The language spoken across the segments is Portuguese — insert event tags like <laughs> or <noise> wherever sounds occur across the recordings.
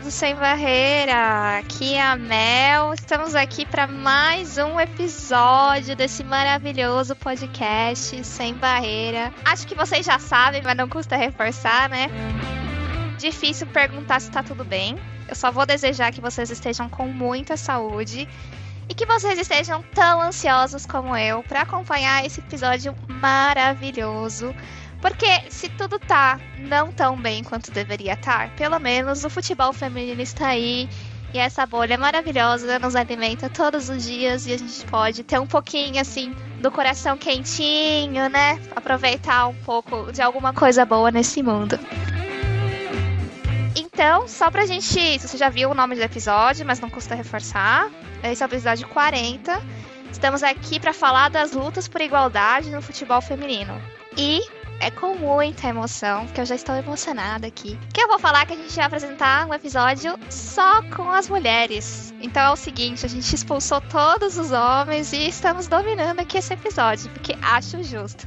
Do Sem Barreira, aqui é a Mel. Estamos aqui para mais um episódio desse maravilhoso podcast Sem Barreira. Acho que vocês já sabem, mas não custa reforçar, né? Difícil perguntar se tá tudo bem. Eu só vou desejar que vocês estejam com muita saúde e que vocês estejam tão ansiosos como eu para acompanhar esse episódio maravilhoso. Porque se tudo tá não tão bem quanto deveria estar, pelo menos o futebol feminino está aí. E essa bolha maravilhosa nos alimenta todos os dias e a gente pode ter um pouquinho assim do coração quentinho, né? Aproveitar um pouco de alguma coisa boa nesse mundo. Então, só pra gente. Você já viu o nome do episódio, mas não custa reforçar. Esse é o episódio 40. Estamos aqui para falar das lutas por igualdade no futebol feminino. E é com muita emoção, que eu já estou emocionada aqui, que eu vou falar que a gente vai apresentar um episódio só com as mulheres. Então é o seguinte, a gente expulsou todos os homens e estamos dominando aqui esse episódio, porque acho justo.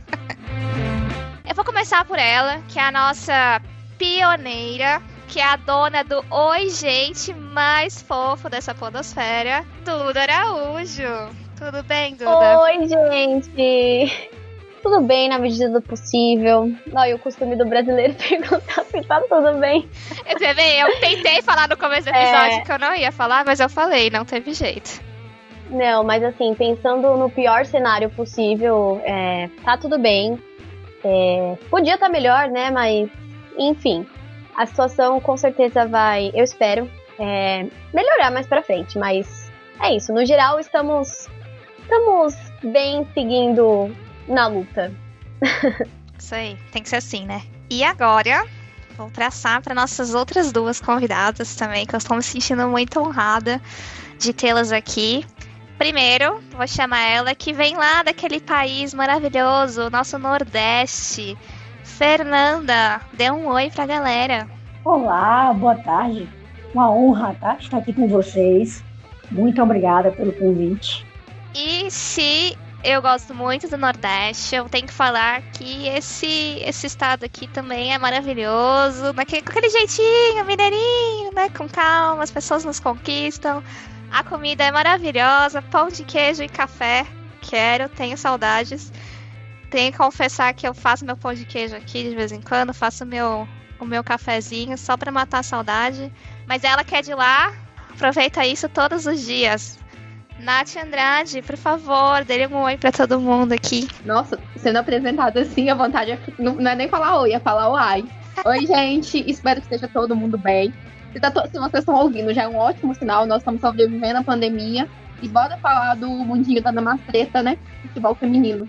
<laughs> eu vou começar por ela, que é a nossa pioneira, que é a dona do Oi Gente mais fofo dessa podosfera, Duda Araújo. Tudo bem, Duda? Oi, gente! Tudo bem na medida do possível. Não, e o costume do brasileiro <laughs> perguntar se tá tudo bem. Você vê, eu tentei falar no começo do episódio é... que eu não ia falar, mas eu falei, não teve jeito. Não, mas assim, pensando no pior cenário possível, é, tá tudo bem. É, podia estar tá melhor, né? Mas, enfim, a situação com certeza vai, eu espero, é, melhorar mais pra frente. Mas é isso. No geral, estamos, estamos bem seguindo na luta. Isso aí, tem que ser assim, né? E agora, vou traçar para nossas outras duas convidadas também, que eu estou me sentindo muito honrada de tê-las aqui. Primeiro, vou chamar ela que vem lá daquele país maravilhoso, nosso Nordeste. Fernanda, dê um oi pra galera. Olá, boa tarde. Uma honra tá? estar aqui com vocês. Muito obrigada pelo convite. E se eu gosto muito do Nordeste. Eu tenho que falar que esse, esse estado aqui também é maravilhoso. Naquele, com aquele jeitinho, mineirinho, né? Com calma, as pessoas nos conquistam. A comida é maravilhosa, pão de queijo e café. Quero, tenho saudades. Tenho que confessar que eu faço meu pão de queijo aqui de vez em quando, faço meu, o meu cafezinho só para matar a saudade. Mas ela quer de lá, aproveita isso todos os dias. Nath Andrade, por favor, dê um oi pra todo mundo aqui. Nossa, sendo apresentado assim, a vontade é, não, não é nem falar oi, é falar oi. Oi, <laughs> gente, espero que esteja todo mundo bem. Se, tá to... Se vocês estão ouvindo, já é um ótimo sinal. Nós estamos sobrevivendo à pandemia. E bora falar do mundinho da Namastreta, né? Futebol feminino.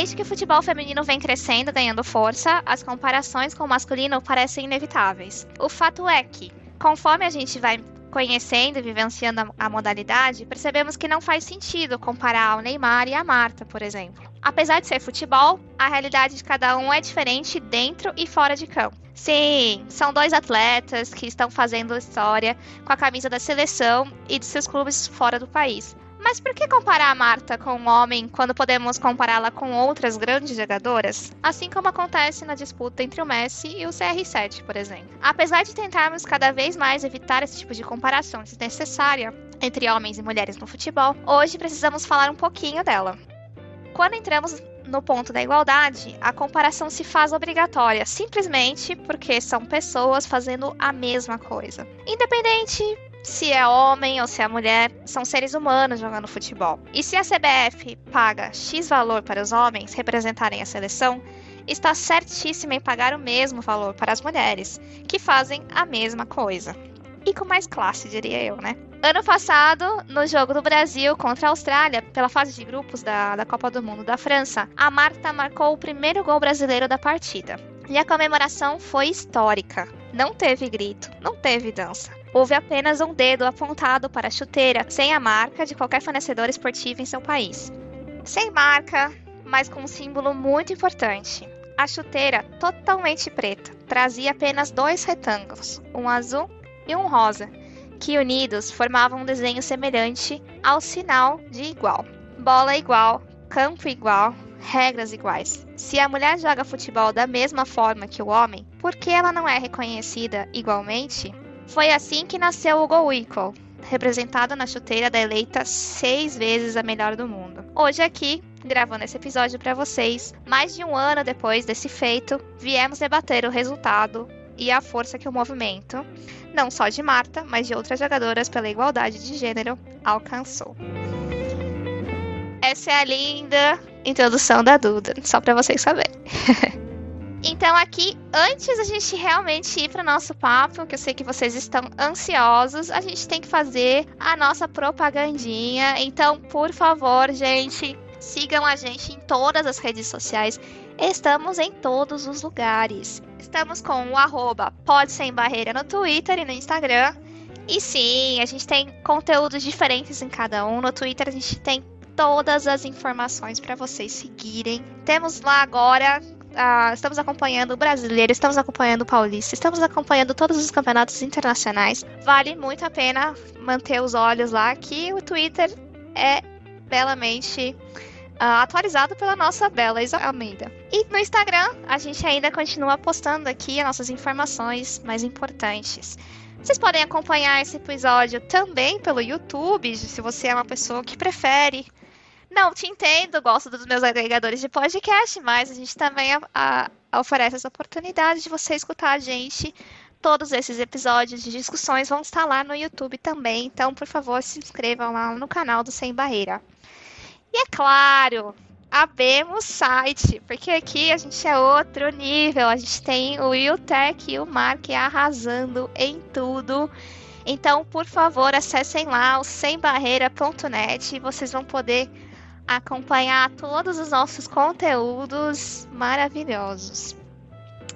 Desde que o futebol feminino vem crescendo, ganhando força, as comparações com o masculino parecem inevitáveis. O fato é que, conforme a gente vai conhecendo e vivenciando a modalidade, percebemos que não faz sentido comparar o Neymar e a Marta, por exemplo. Apesar de ser futebol, a realidade de cada um é diferente dentro e fora de campo. Sim, são dois atletas que estão fazendo história com a camisa da seleção e de seus clubes fora do país. Mas por que comparar a Marta com um homem quando podemos compará-la com outras grandes jogadoras? Assim como acontece na disputa entre o Messi e o CR7, por exemplo. Apesar de tentarmos cada vez mais evitar esse tipo de comparação desnecessária entre homens e mulheres no futebol, hoje precisamos falar um pouquinho dela. Quando entramos no ponto da igualdade, a comparação se faz obrigatória, simplesmente porque são pessoas fazendo a mesma coisa. Independente se é homem ou se é mulher, são seres humanos jogando futebol. E se a CBF paga X valor para os homens representarem a seleção, está certíssima em pagar o mesmo valor para as mulheres, que fazem a mesma coisa. E com mais classe, diria eu, né? Ano passado, no jogo do Brasil contra a Austrália, pela fase de grupos da, da Copa do Mundo da França, a Marta marcou o primeiro gol brasileiro da partida. E a comemoração foi histórica. Não teve grito, não teve dança. Houve apenas um dedo apontado para a chuteira, sem a marca de qualquer fornecedor esportivo em seu país. Sem marca, mas com um símbolo muito importante. A chuteira, totalmente preta, trazia apenas dois retângulos, um azul e um rosa, que unidos formavam um desenho semelhante ao sinal de igual. Bola igual, campo igual, regras iguais. Se a mulher joga futebol da mesma forma que o homem, por que ela não é reconhecida igualmente? Foi assim que nasceu o Go Equal, representada na chuteira da eleita seis vezes a melhor do mundo. Hoje aqui, gravando esse episódio para vocês, mais de um ano depois desse feito, viemos debater o resultado e a força que o movimento, não só de Marta, mas de outras jogadoras pela igualdade de gênero, alcançou. Essa é a linda introdução da Duda, só para vocês saberem. <laughs> então aqui, antes a gente realmente ir para nosso papo, que eu sei que vocês estão ansiosos, a gente tem que fazer a nossa propagandinha. Então, por favor, gente, sigam a gente em todas as redes sociais. Estamos em todos os lugares. Estamos com o arroba Pode Sem Barreira no Twitter e no Instagram. E sim, a gente tem conteúdos diferentes em cada um. No Twitter a gente tem todas as informações para vocês seguirem. Temos lá agora Uh, estamos acompanhando o brasileiro, estamos acompanhando o paulista, estamos acompanhando todos os campeonatos internacionais. Vale muito a pena manter os olhos lá, que o Twitter é belamente uh, atualizado pela nossa bela Isa Almeida. E no Instagram, a gente ainda continua postando aqui as nossas informações mais importantes. Vocês podem acompanhar esse episódio também pelo YouTube, se você é uma pessoa que prefere não, te entendo, gosto dos meus agregadores de podcast, mas a gente também a, a, oferece essa oportunidade de você escutar a gente. Todos esses episódios de discussões vão estar lá no YouTube também, então, por favor, se inscrevam lá no canal do Sem Barreira. E é claro, abemos site, porque aqui a gente é outro nível. A gente tem o Wiltec e o Mark arrasando em tudo. Então, por favor, acessem lá o sembarreira.net e vocês vão poder acompanhar todos os nossos conteúdos maravilhosos.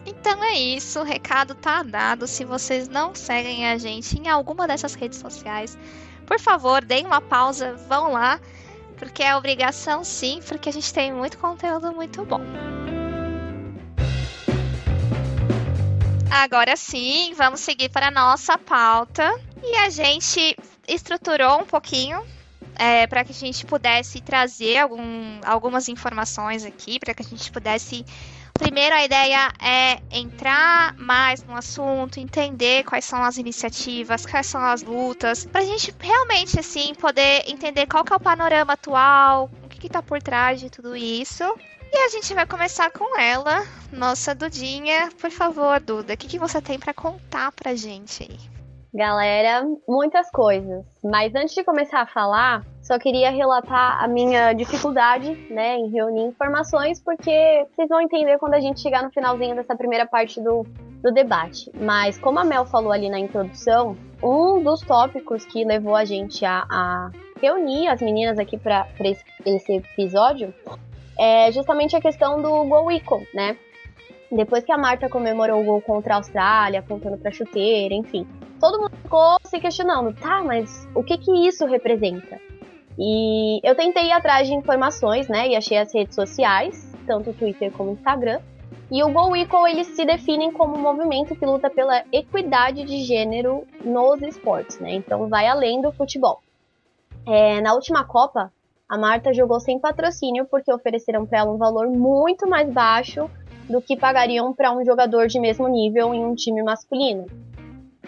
Então é isso, o recado tá dado. Se vocês não seguem a gente em alguma dessas redes sociais, por favor, deem uma pausa, vão lá, porque é obrigação sim, porque a gente tem muito conteúdo muito bom. Agora sim, vamos seguir para a nossa pauta. E a gente estruturou um pouquinho é, para que a gente pudesse trazer algum, algumas informações aqui, para que a gente pudesse. Primeiro, a ideia é entrar mais no assunto, entender quais são as iniciativas, quais são as lutas, para a gente realmente assim poder entender qual que é o panorama atual, o que está por trás de tudo isso. E a gente vai começar com ela, nossa Dudinha. Por favor, Duda, o que, que você tem para contar pra gente aí? Galera, muitas coisas. Mas antes de começar a falar, só queria relatar a minha dificuldade, né, em reunir informações, porque vocês vão entender quando a gente chegar no finalzinho dessa primeira parte do, do debate. Mas como a Mel falou ali na introdução, um dos tópicos que levou a gente a, a reunir as meninas aqui para esse, esse episódio é justamente a questão do Go Equal, né? Depois que a Marta comemorou o gol contra a Austrália, apontando pra chuteira, enfim. Todo mundo ficou se questionando, tá, mas o que que isso representa? E eu tentei ir atrás de informações, né, e achei as redes sociais, tanto o Twitter como o Instagram. E o Go Equal, eles se definem como um movimento que luta pela equidade de gênero nos esportes, né? Então vai além do futebol. É, na última Copa, a Marta jogou sem patrocínio porque ofereceram para ela um valor muito mais baixo do que pagariam para um jogador de mesmo nível em um time masculino.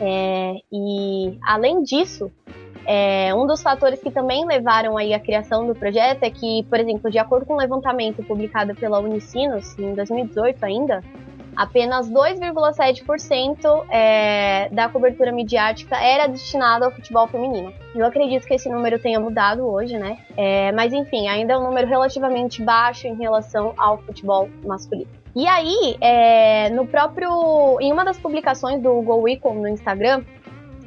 É, e além disso, é, um dos fatores que também levaram aí a criação do projeto é que, por exemplo, de acordo com um levantamento publicado pela Unicinos em 2018 ainda, apenas 2,7% é, da cobertura midiática era destinada ao futebol feminino. Eu acredito que esse número tenha mudado hoje, né? É, mas enfim, ainda é um número relativamente baixo em relação ao futebol masculino. E aí, é, no próprio. Em uma das publicações do Go Equal no Instagram,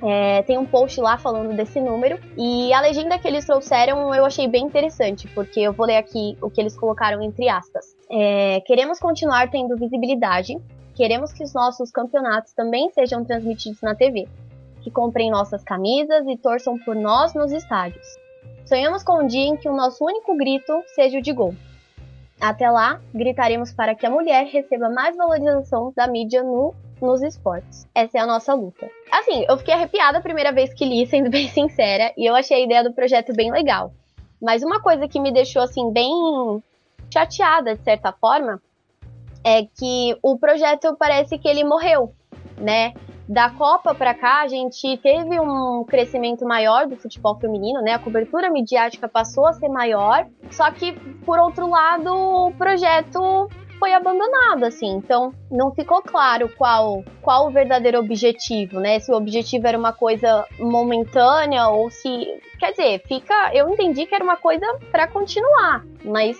É, tem um post lá falando desse número. E a legenda que eles trouxeram eu achei bem interessante, porque eu vou ler aqui o que eles colocaram entre aspas. É, queremos continuar tendo visibilidade, queremos que os nossos campeonatos também sejam transmitidos na TV, que comprem nossas camisas e torçam por nós nos estádios. Sonhamos com um dia em que o nosso único grito seja o de gol. Até lá, gritaremos para que a mulher receba mais valorização da mídia no, nos esportes. Essa é a nossa luta. Assim, eu fiquei arrepiada a primeira vez que li, sendo <laughs> bem sincera, e eu achei a ideia do projeto bem legal. Mas uma coisa que me deixou assim bem chateada de certa forma é que o projeto parece que ele morreu, né? Da Copa para cá, a gente teve um crescimento maior do futebol feminino, né? A cobertura midiática passou a ser maior, só que, por outro lado, o projeto foi abandonado, assim. Então, não ficou claro qual, qual o verdadeiro objetivo, né? Se o objetivo era uma coisa momentânea ou se. Quer dizer, fica. Eu entendi que era uma coisa para continuar, mas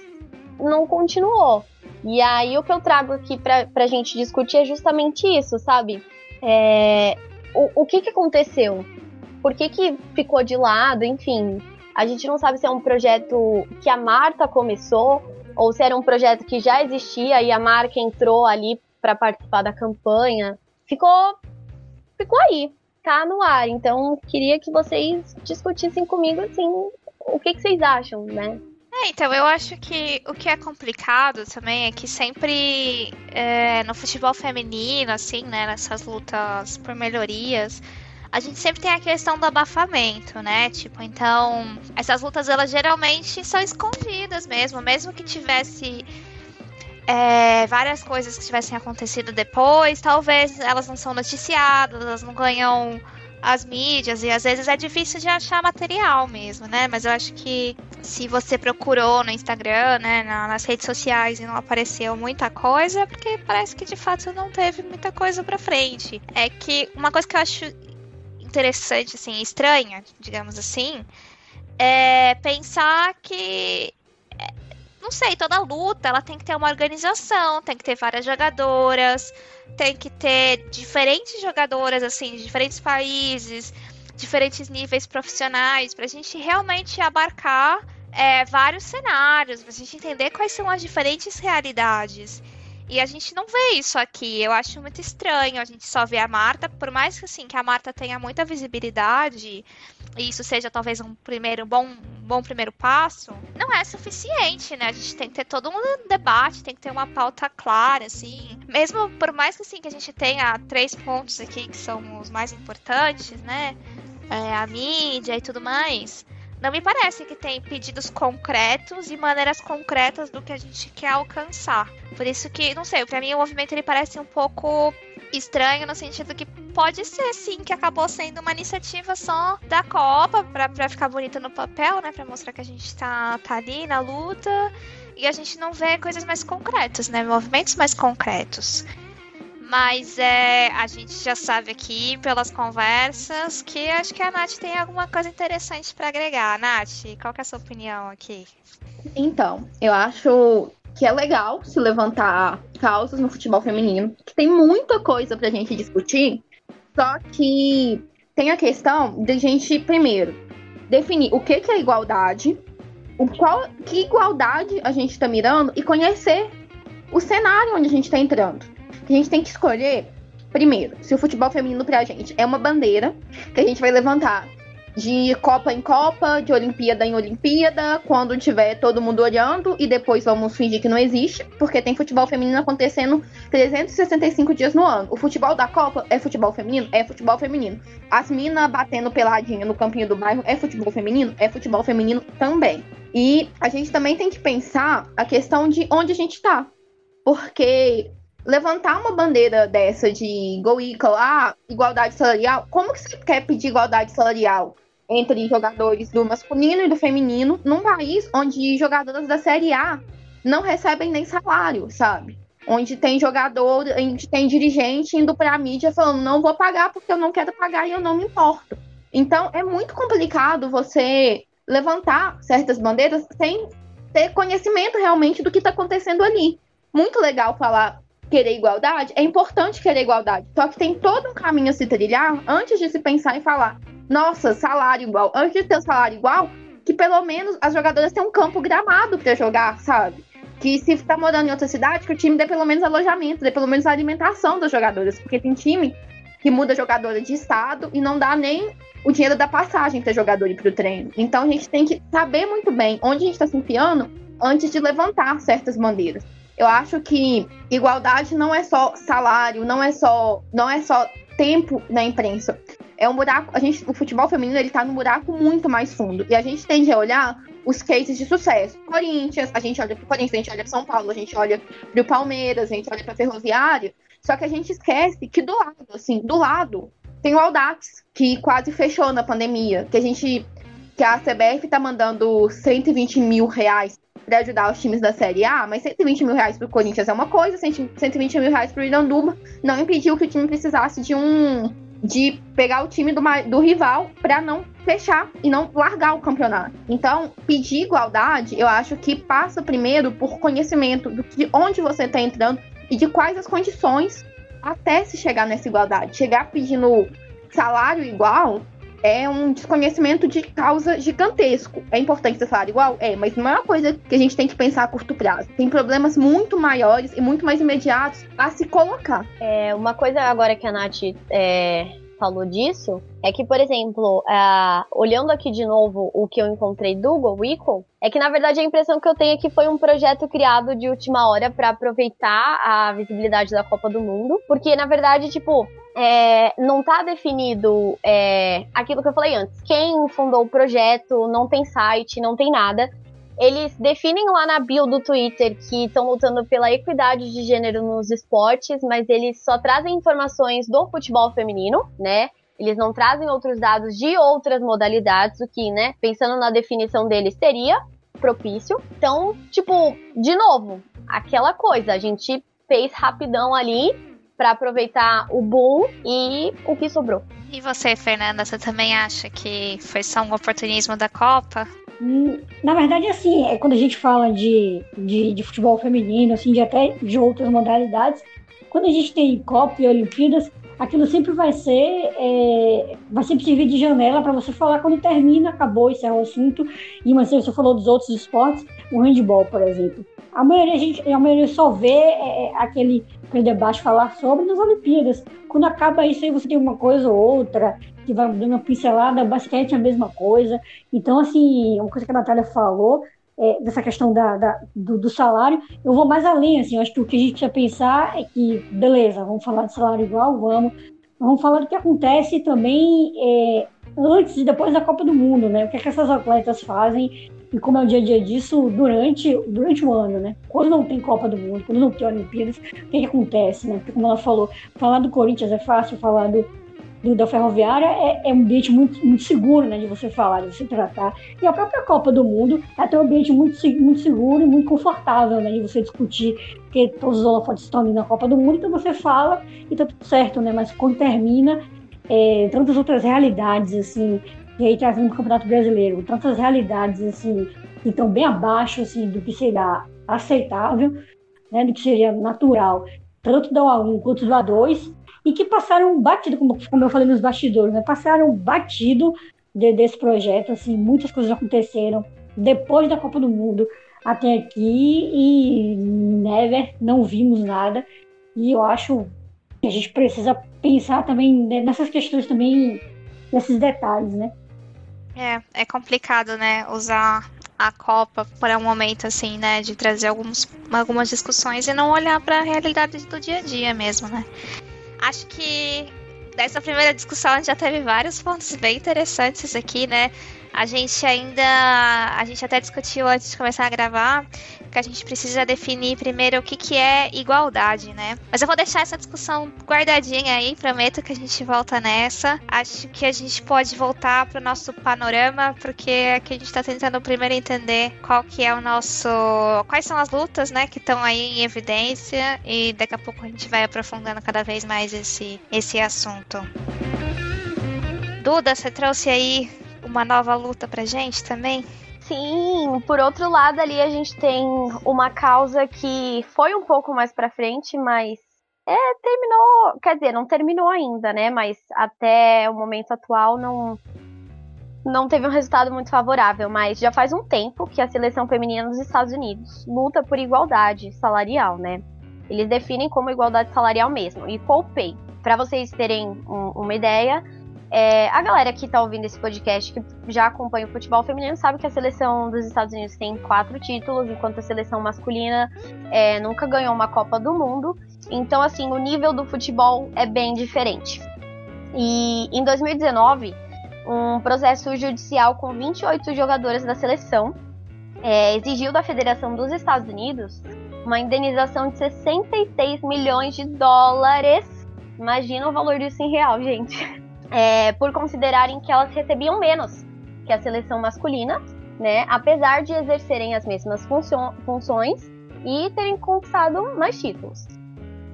não continuou. E aí, o que eu trago aqui pra, pra gente discutir é justamente isso, sabe? É, o, o que, que aconteceu? Por que, que ficou de lado? Enfim, a gente não sabe se é um projeto que a Marta começou ou se era um projeto que já existia e a marca entrou ali para participar da campanha. Ficou, ficou aí, tá no ar. Então, queria que vocês discutissem comigo assim, o que, que vocês acham, né? É, então, eu acho que o que é complicado também é que sempre é, no futebol feminino, assim, né, nessas lutas por melhorias, a gente sempre tem a questão do abafamento, né? Tipo, então, essas lutas, elas geralmente são escondidas mesmo, mesmo que tivesse é, várias coisas que tivessem acontecido depois, talvez elas não são noticiadas, elas não ganham as mídias e às vezes é difícil de achar material mesmo, né? Mas eu acho que se você procurou no Instagram, né, nas redes sociais e não apareceu muita coisa, é porque parece que de fato não teve muita coisa para frente. É que uma coisa que eu acho interessante, assim, estranha, digamos assim, é pensar que não sei, toda luta ela tem que ter uma organização, tem que ter várias jogadoras, tem que ter diferentes jogadoras, assim, de diferentes países, diferentes níveis profissionais, para a gente realmente abarcar é, vários cenários, para a gente entender quais são as diferentes realidades. E a gente não vê isso aqui. Eu acho muito estranho. A gente só vê a Marta, por mais que assim que a Marta tenha muita visibilidade, e isso seja talvez um primeiro bom, bom primeiro passo, não é suficiente, né? A gente tem que ter todo um debate, tem que ter uma pauta clara, assim. Mesmo por mais que assim que a gente tenha três pontos aqui que são os mais importantes, né? É, a mídia e tudo mais não me parece que tem pedidos concretos e maneiras concretas do que a gente quer alcançar. Por isso que, não sei, para mim o movimento ele parece um pouco estranho no sentido que pode ser sim que acabou sendo uma iniciativa só da Copa para ficar bonita no papel, né, para mostrar que a gente tá, tá ali na luta e a gente não vê coisas mais concretas, né, movimentos mais concretos. Mas é, a gente já sabe aqui pelas conversas que acho que a Nath tem alguma coisa interessante para agregar. Nath, qual é a sua opinião aqui? Então, eu acho que é legal se levantar causas no futebol feminino, que tem muita coisa pra gente discutir, só que tem a questão de gente, primeiro, definir o que, que é igualdade, o qual, que igualdade a gente está mirando e conhecer o cenário onde a gente está entrando a gente tem que escolher, primeiro, se o futebol feminino pra gente é uma bandeira que a gente vai levantar de Copa em Copa, de Olimpíada em Olimpíada, quando tiver todo mundo olhando e depois vamos fingir que não existe, porque tem futebol feminino acontecendo 365 dias no ano. O futebol da Copa é futebol feminino? É futebol feminino. As minas batendo peladinha no campinho do bairro é futebol feminino? É futebol feminino também. E a gente também tem que pensar a questão de onde a gente tá. Porque levantar uma bandeira dessa de go equal, ah, igualdade salarial, como que você quer pedir igualdade salarial entre jogadores do masculino e do feminino num país onde jogadoras da Série A não recebem nem salário, sabe? Onde tem jogador, onde tem dirigente indo para a mídia falando não vou pagar porque eu não quero pagar e eu não me importo. Então é muito complicado você levantar certas bandeiras sem ter conhecimento realmente do que está acontecendo ali. Muito legal falar querer igualdade, é importante querer igualdade. Só que tem todo um caminho a se trilhar antes de se pensar em falar, nossa, salário igual. Antes de ter o salário igual, que pelo menos as jogadoras tenham um campo gramado para jogar, sabe? Que se tá morando em outra cidade, que o time dê pelo menos alojamento, dê pelo menos alimentação das jogadoras. Porque tem time que muda jogadora de estado e não dá nem o dinheiro da passagem para jogador ir pro treino. Então a gente tem que saber muito bem onde a gente está se enfiando antes de levantar certas bandeiras. Eu acho que igualdade não é só salário, não é só, não é só tempo na imprensa. É um buraco, a gente, o futebol feminino ele tá num buraco muito mais fundo. E a gente tende a olhar os cases de sucesso. Corinthians, a gente olha pro Corinthians, a gente olha pro São Paulo, a gente olha pro Palmeiras, a gente olha pra Ferroviária. Só que a gente esquece que do lado, assim, do lado, tem o Audax, que quase fechou na pandemia. Que a gente. Que a CBF tá mandando 120 mil reais para ajudar os times da Série A, mas 120 mil reais pro Corinthians é uma coisa, 120 mil reais pro Iranduba não impediu que o time precisasse de um de pegar o time do, do rival para não fechar e não largar o campeonato. Então, pedir igualdade, eu acho que passa primeiro por conhecimento que onde você está entrando e de quais as condições até se chegar nessa igualdade. Chegar pedindo salário igual é um desconhecimento de causa gigantesco. É importante ter salário igual? É, mas não é uma coisa que a gente tem que pensar a curto prazo. Tem problemas muito maiores e muito mais imediatos a se colocar. É, uma coisa agora que a Nath é, falou disso é que, por exemplo, uh, olhando aqui de novo o que eu encontrei do GoWeCon, é que na verdade a impressão que eu tenho é que foi um projeto criado de última hora para aproveitar a visibilidade da Copa do Mundo, porque na verdade, tipo, é, não tá definido é, aquilo que eu falei antes. Quem fundou o projeto, não tem site, não tem nada. Eles definem lá na bio do Twitter que estão lutando pela equidade de gênero nos esportes, mas eles só trazem informações do futebol feminino, né? Eles não trazem outros dados de outras modalidades, o que, né, pensando na definição deles, seria propício. Então, tipo, de novo, aquela coisa, a gente fez rapidão ali para aproveitar o boom e o que sobrou. E você, Fernanda, você também acha que foi só um oportunismo da Copa? Na verdade, assim, é quando a gente fala de, de, de, futebol feminino, assim, de até de outras modalidades, quando a gente tem Copa e Olimpíadas, aquilo sempre vai ser, é, vai sempre servir de janela para você falar quando termina, acabou, esse é o assunto. E mas você falou dos outros esportes, o handball, por exemplo. A maioria, a gente, a maioria só vê é, é aquele, aquele debate falar sobre nas Olimpíadas. Quando acaba isso aí, você tem uma coisa ou outra, que vai dando uma pincelada, basquete é a mesma coisa. Então, assim, uma coisa que a Natália falou, é, dessa questão da, da do, do, salário, eu vou mais além, assim, acho que o que a gente precisa pensar é que, beleza, vamos falar de salário igual, vamos, vamos falar do que acontece também é, antes e depois da Copa do Mundo, né, o que, é que essas atletas fazem e como é o dia a dia disso durante, durante o ano, né? Quando não tem Copa do Mundo, quando não tem Olimpíadas, o que, que acontece, né? Porque como ela falou, falar do Corinthians é fácil, falar do, do, da ferroviária é, é, um ambiente muito, muito seguro, né, de você falar, de você tratar. E a própria Copa do Mundo é até um ambiente muito, muito seguro e muito confortável, né, de você discutir, porque todos os holofotes estão ali na Copa do Mundo, então você fala e tá tudo certo, né, mas quando termina, é, tantas outras realidades, assim, e aí trazendo o Campeonato Brasileiro, tantas realidades, assim, que estão bem abaixo, assim, do que seria aceitável, né, do que seria natural, tanto da A1 quanto do A2, e que passaram batido, como, como eu falei nos bastidores, né? Passaram batido de, desse projeto, assim, muitas coisas aconteceram depois da Copa do Mundo até aqui e never não vimos nada. E eu acho que a gente precisa pensar também nessas questões também, nesses detalhes, né? É, é complicado, né, usar a Copa para um momento assim, né, de trazer alguns, algumas discussões e não olhar para a realidade do dia a dia mesmo, né? Acho que dessa primeira discussão a gente já teve vários pontos bem interessantes aqui, né? A gente ainda. A gente até discutiu antes de começar a gravar que a gente precisa definir primeiro o que, que é igualdade, né? Mas eu vou deixar essa discussão guardadinha aí, prometo que a gente volta nessa. Acho que a gente pode voltar para o nosso panorama, porque aqui a gente está tentando primeiro entender qual que é o nosso. quais são as lutas, né, que estão aí em evidência, e daqui a pouco a gente vai aprofundando cada vez mais esse, esse assunto. Duda, você trouxe aí uma nova luta pra gente também? Sim, por outro lado ali a gente tem uma causa que foi um pouco mais para frente, mas é, terminou, quer dizer, não terminou ainda, né? Mas até o momento atual não não teve um resultado muito favorável, mas já faz um tempo que a seleção feminina dos Estados Unidos luta por igualdade salarial, né? Eles definem como igualdade salarial mesmo, equal pay. Para vocês terem um, uma ideia, é, a galera que tá ouvindo esse podcast, que já acompanha o futebol feminino, sabe que a seleção dos Estados Unidos tem quatro títulos, enquanto a seleção masculina é, nunca ganhou uma Copa do Mundo. Então, assim, o nível do futebol é bem diferente. E em 2019, um processo judicial com 28 jogadoras da seleção é, exigiu da Federação dos Estados Unidos uma indenização de 66 milhões de dólares. Imagina o valor disso em real, gente é, por considerarem que elas recebiam menos que a seleção masculina, né? Apesar de exercerem as mesmas funções e terem conquistado mais títulos.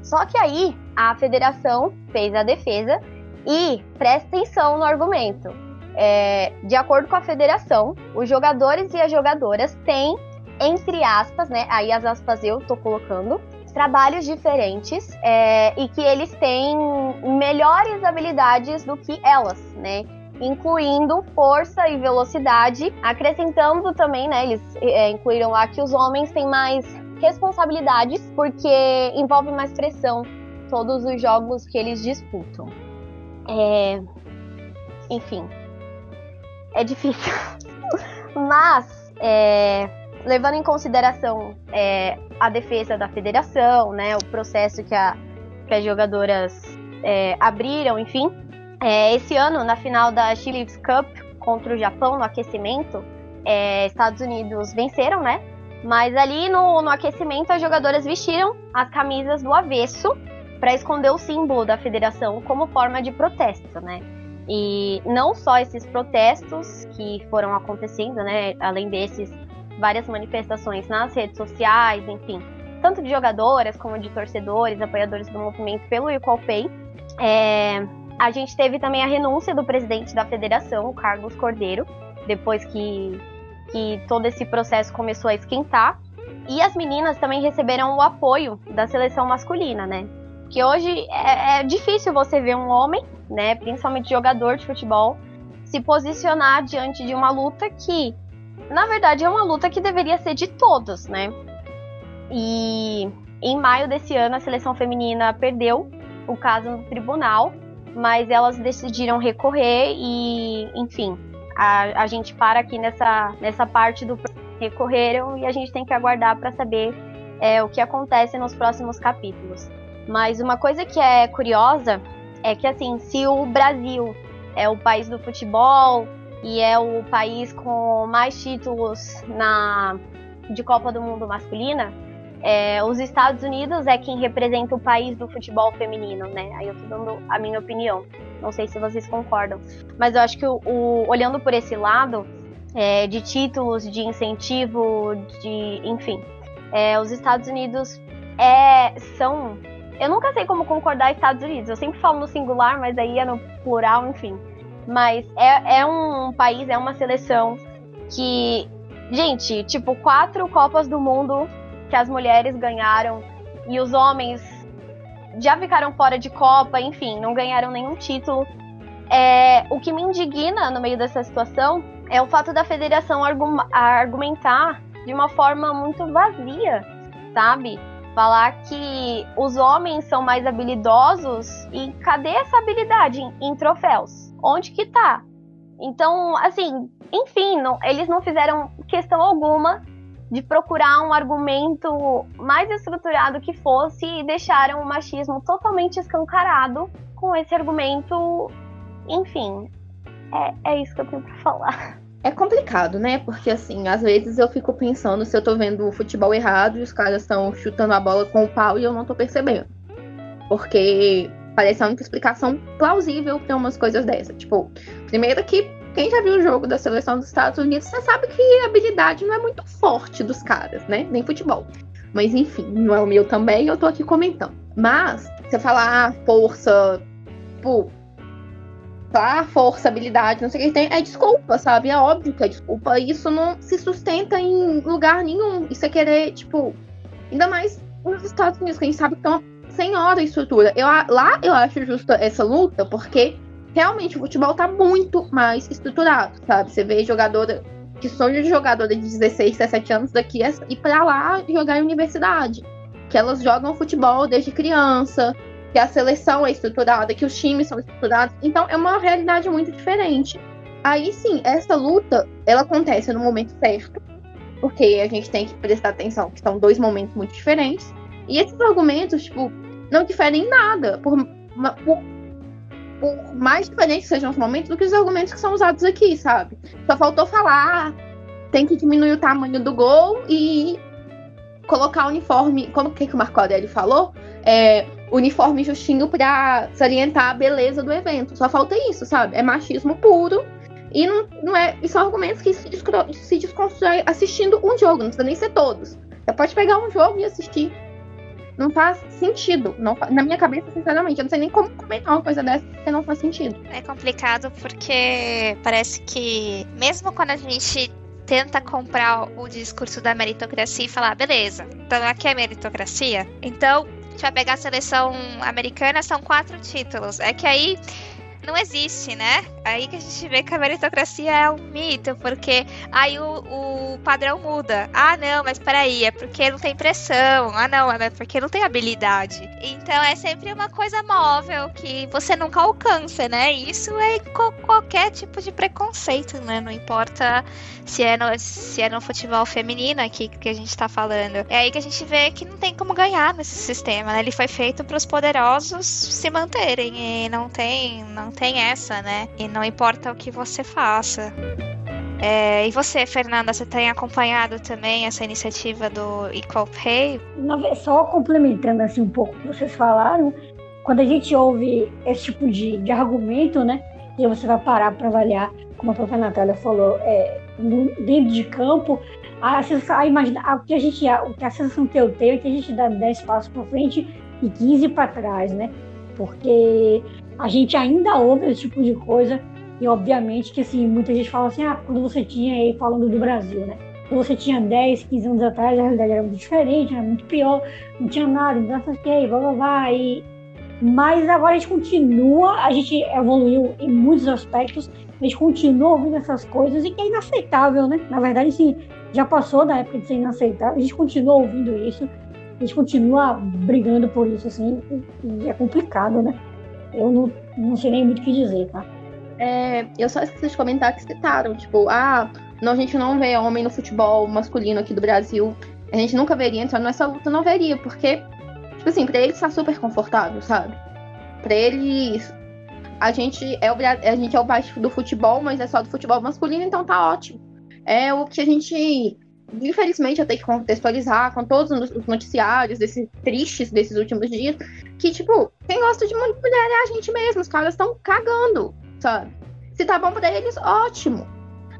Só que aí a federação fez a defesa e presta atenção no argumento. É, de acordo com a federação, os jogadores e as jogadoras têm, entre aspas, né? Aí as aspas eu tô colocando, trabalhos diferentes é, e que eles têm melhores habilidades do que elas, né? Incluindo força e velocidade, acrescentando também, né? Eles é, incluíram lá que os homens têm mais responsabilidades porque envolve mais pressão todos os jogos que eles disputam. É... Enfim, é difícil. <laughs> Mas é, levando em consideração é, a defesa da federação, né, o processo que, a, que as jogadoras é, abriram, enfim, é, esse ano, na final da Chili's Cup contra o Japão, no aquecimento, é, Estados Unidos venceram, né? Mas ali no, no aquecimento, as jogadoras vestiram as camisas do avesso para esconder o símbolo da federação como forma de protesto, né? E não só esses protestos que foram acontecendo, né? Além desses, várias manifestações nas redes sociais, enfim, tanto de jogadoras como de torcedores, apoiadores do movimento pelo Equal Pay. É, a gente teve também a renúncia do presidente da federação, o Carlos Cordeiro, depois que, que todo esse processo começou a esquentar. E as meninas também receberam o apoio da seleção masculina, né? Que hoje é, é difícil você ver um homem, né, principalmente jogador de futebol, se posicionar diante de uma luta que na verdade, é uma luta que deveria ser de todos, né? E em maio desse ano, a seleção feminina perdeu o caso no tribunal, mas elas decidiram recorrer e, enfim, a, a gente para aqui nessa, nessa parte do recorreram e a gente tem que aguardar para saber é, o que acontece nos próximos capítulos. Mas uma coisa que é curiosa é que, assim, se o Brasil é o país do futebol, e é o país com mais títulos na de Copa do Mundo masculina, é, os Estados Unidos é quem representa o país do futebol feminino, né? Aí eu tô dando a minha opinião. Não sei se vocês concordam. Mas eu acho que o, o olhando por esse lado, é, de títulos, de incentivo, de. enfim. É, os Estados Unidos é, são. Eu nunca sei como concordar Estados Unidos. Eu sempre falo no singular, mas aí é no plural, enfim. Mas é, é um país, é uma seleção que. Gente, tipo, quatro Copas do Mundo que as mulheres ganharam e os homens já ficaram fora de Copa, enfim, não ganharam nenhum título. É, o que me indigna no meio dessa situação é o fato da federação argumentar de uma forma muito vazia, sabe? Falar que os homens são mais habilidosos e cadê essa habilidade em, em troféus? Onde que tá? Então, assim, enfim, não, eles não fizeram questão alguma de procurar um argumento mais estruturado que fosse e deixaram o machismo totalmente escancarado com esse argumento. Enfim, é, é isso que eu tenho pra falar. É complicado, né? Porque assim, às vezes eu fico pensando se eu tô vendo o futebol errado e os caras estão chutando a bola com o pau e eu não tô percebendo. Porque Parece a única explicação plausível ter umas coisas dessa. Tipo, primeiro que quem já viu o jogo da seleção dos Estados Unidos, você sabe que a habilidade não é muito forte dos caras, né? Nem futebol. Mas enfim, não é o meu também, eu tô aqui comentando. Mas, você falar ah, força, tipo, claro, força, habilidade, não sei o que tem, é desculpa, sabe? É óbvio que é desculpa. Isso não se sustenta em lugar nenhum. Isso é querer, tipo, ainda mais nos Estados Unidos, que a gente sabe que estão sem hora estrutura. Eu, lá eu acho justa essa luta, porque realmente o futebol tá muito mais estruturado, sabe? Você vê jogadora que sonho de jogadora de 16, 17 anos daqui é ir para lá jogar em universidade. Que elas jogam futebol desde criança, que a seleção é estruturada, que os times são estruturados. Então é uma realidade muito diferente. Aí sim, essa luta, ela acontece no momento certo, porque a gente tem que prestar atenção que são dois momentos muito diferentes. E esses argumentos, tipo, não diferem em nada, por, por, por mais diferentes que sejam os momentos do que os argumentos que são usados aqui, sabe? Só faltou falar, tem que diminuir o tamanho do gol e colocar o uniforme, como que, que o Marco Aurélio falou? É, uniforme justinho para salientar a beleza do evento. Só falta isso, sabe? É machismo puro. E não, não é. E são argumentos que se, se desconstrói assistindo um jogo, não precisa nem ser todos. Você pode pegar um jogo e assistir. Não faz sentido. Não, na minha cabeça, sinceramente, eu não sei nem como comentar uma coisa dessa porque não faz sentido. É complicado porque parece que, mesmo quando a gente tenta comprar o discurso da meritocracia e falar, beleza, então aqui é meritocracia, então gente vai pegar a seleção americana, são quatro títulos. É que aí não existe, né? Aí que a gente vê que a meritocracia é um mito, porque aí o, o padrão muda. Ah, não, mas peraí, é porque não tem pressão. Ah, não, é porque não tem habilidade. Então é sempre uma coisa móvel que você nunca alcança, né? Isso é qualquer tipo de preconceito, né? Não importa se é no, se é no futebol feminino aqui que a gente tá falando. É aí que a gente vê que não tem como ganhar nesse sistema, né? Ele foi feito para os poderosos se manterem e não tem, não tem essa, né? E não importa o que você faça. É, e você, Fernanda, você tem acompanhado também essa iniciativa do Equal Pay? Só complementando assim um pouco o que vocês falaram, quando a gente ouve esse tipo de, de argumento, né? E você vai parar para avaliar, como a própria Natália falou, é, dentro de campo, a, a, imagina, a, que a gente, a, a sensação que eu tenho é que a gente dá 10 passos para frente e 15 para trás, né? Porque a gente ainda ouve esse tipo de coisa e obviamente que assim, muita gente fala assim, ah, quando você tinha aí falando do Brasil, né? Quando você tinha 10, 15 anos atrás, a realidade era muito diferente, era muito pior, não tinha nada, então ok, blá blá blá. E... Mas agora a gente continua, a gente evoluiu em muitos aspectos, a gente continua ouvindo essas coisas e que é inaceitável, né? Na verdade, sim, já passou da época de ser inaceitável, a gente continua ouvindo isso, a gente continua brigando por isso, assim, e é complicado, né? Eu não, não sei nem muito o que dizer, tá? É, eu só esqueci de comentar que citaram, tipo, ah, não, a gente não vê homem no futebol masculino aqui do Brasil. A gente nunca veria, então nessa luta não veria, porque, tipo assim, pra eles tá super confortável, sabe? Pra eles. A gente é o, a gente é o baixo do futebol, mas é só do futebol masculino, então tá ótimo. É o que a gente infelizmente eu tenho que contextualizar com todos os noticiários desses tristes desses últimos dias, que, tipo, quem gosta de mulher é a gente mesmo, os caras estão cagando, sabe? Se tá bom pra eles, ótimo.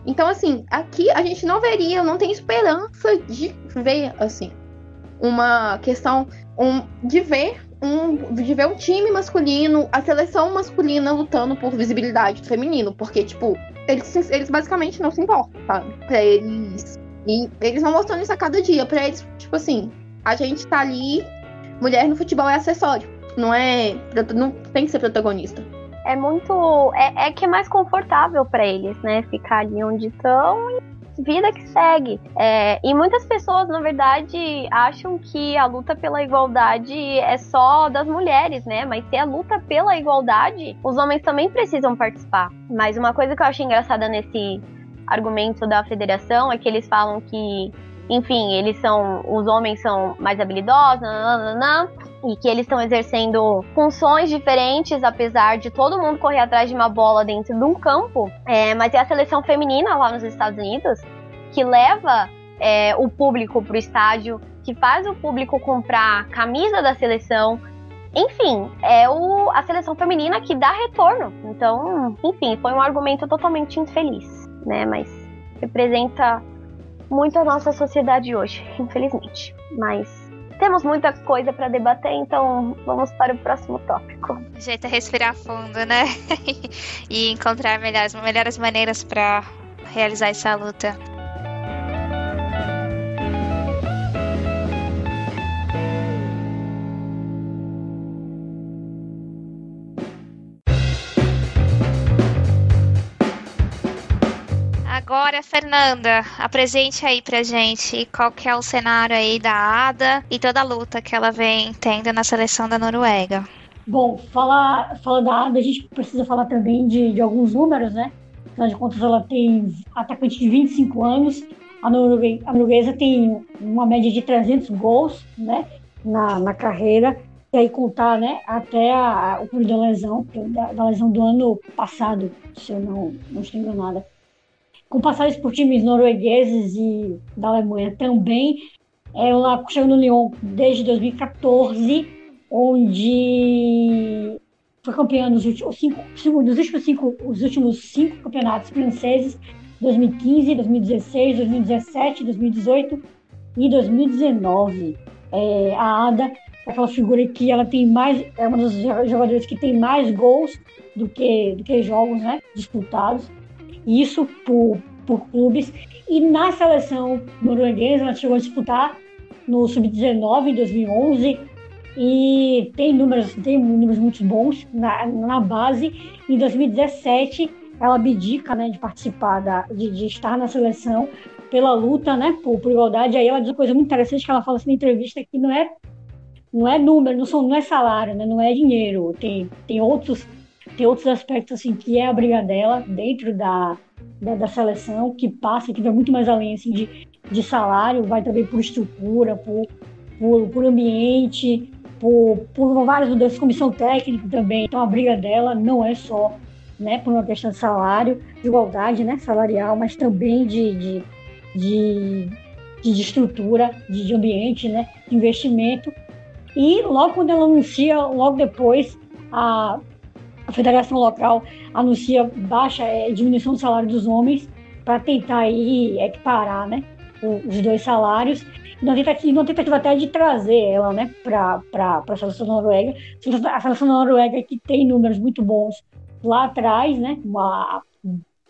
Então, assim, aqui a gente não veria, não tem esperança de ver, assim, uma questão um, de ver um, de ver um time masculino, a seleção masculina lutando por visibilidade do feminino, porque, tipo, eles, eles basicamente não se importam, sabe? Pra eles e eles vão mostrando isso a cada dia. Pra eles, tipo assim, a gente tá ali, mulher no futebol é acessório. Não é. Não tem que ser protagonista. É muito. É, é que é mais confortável para eles, né? Ficar ali onde estão e vida que segue. É, e muitas pessoas, na verdade, acham que a luta pela igualdade é só das mulheres, né? Mas se a luta pela igualdade, os homens também precisam participar. Mas uma coisa que eu acho engraçada nesse argumento da federação é que eles falam que, enfim, eles são. Os homens são mais habilidosos, nananana, e que eles estão exercendo funções diferentes, apesar de todo mundo correr atrás de uma bola dentro de um campo. É, mas é a seleção feminina lá nos Estados Unidos que leva é, o público para o estádio, que faz o público comprar camisa da seleção. Enfim, é o, a seleção feminina que dá retorno. Então, enfim, foi um argumento totalmente infeliz né? Mas representa muito a nossa sociedade hoje, infelizmente. Mas temos muita coisa para debater, então vamos para o próximo tópico. O jeito é respirar fundo, né? <laughs> e encontrar melhores, melhores maneiras para realizar essa luta. Agora, Fernanda, apresente aí pra gente qual que é o cenário aí da Ada e toda a luta que ela vem tendo na seleção da Noruega. Bom, falar, falar da Ada, a gente precisa falar também de, de alguns números, né? Afinal de contas, ela tem atacante de 25 anos, a norueguesa tem uma média de 300 gols, né? Na, na carreira, e aí contar, né? Até a, o período da lesão, da, da lesão do ano passado, se eu não, não estou enganada com passagens por times noruegueses e da Alemanha também. Ela chegou no Lyon desde 2014, onde foi campeã nos últimos cinco, dos últimos cinco, os últimos cinco campeonatos franceses, 2015, 2016, 2017, 2018 e 2019. É, a Ada é aquela figura que ela tem mais, é uma das jogadoras que tem mais gols do que, do que jogos né, disputados isso por, por clubes. E na seleção norueguesa, ela chegou a disputar no Sub-19 em 2011 e tem números, tem números muito bons na, na base. Em 2017, ela abdica né, de participar, da, de, de estar na seleção pela luta né, por, por igualdade. Aí ela diz uma coisa muito interessante que ela fala assim na entrevista que não é não é número, não, são, não é salário, né, não é dinheiro, tem, tem outros tem outros aspectos assim que é a briga dela dentro da, da, da, seleção que passa que vai muito mais além assim de, de salário vai também por estrutura por, por, por ambiente por, por várias mudanças comissão técnica também. Então a briga dela não é só né por uma questão de salário de igualdade né salarial mas também de, de, de, de estrutura de, ambiente né de investimento. E logo quando ela anuncia logo depois a a federação local anuncia baixa é, diminuição do salário dos homens para tentar aí equiparar, né, os dois salários. Tentativa, uma tentativa até de trazer ela, né, para a seleção da Noruega. A seleção da Noruega que tem números muito bons lá atrás, né, uma,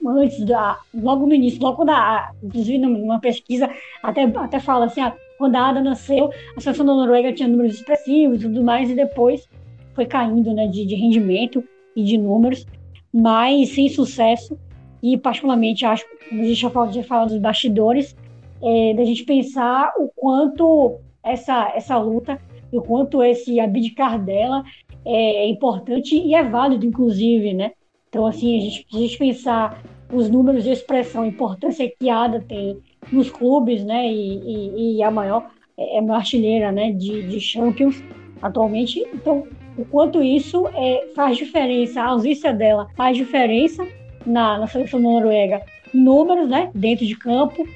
antes da, logo no início, logo quando a, inclusive numa pesquisa até até fala assim, ah, quando a Ada nasceu, a seleção da Noruega tinha números expressivos e tudo mais e depois foi caindo, né, de, de rendimento e de números, mas sem sucesso. E, particularmente, acho, a gente já falou, já falou dos bastidores, é, da gente pensar o quanto essa, essa luta, o quanto esse abdicar dela é importante e é válido, inclusive, né? Então, assim, a gente precisa pensar os números de expressão, a importância que a ADA tem nos clubes, né? E, e, e a maior, é a maior artilheira, né? De, de Champions atualmente. Então, o quanto isso é, faz diferença, a ausência dela faz diferença na, na seleção Noruega, números, né, dentro de campo,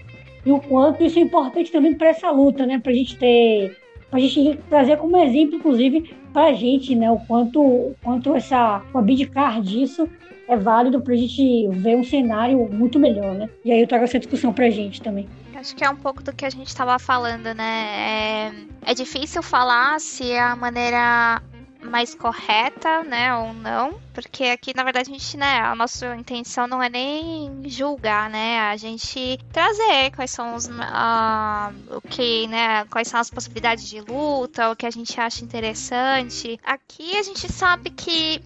e o quanto isso é importante também para essa luta, né, para a gente ter, para a gente trazer como exemplo, inclusive, para a gente, né, o quanto, o quanto essa, o abdicar disso é válido para a gente ver um cenário muito melhor, né? E aí eu trago essa discussão para a gente também. Acho que é um pouco do que a gente estava falando, né? É, é difícil falar se a maneira mais correta, né, ou não, porque aqui na verdade a gente, né, a nossa intenção não é nem julgar, né, a gente trazer quais são os, uh, o que, né, quais são as possibilidades de luta, o que a gente acha interessante. Aqui a gente sabe que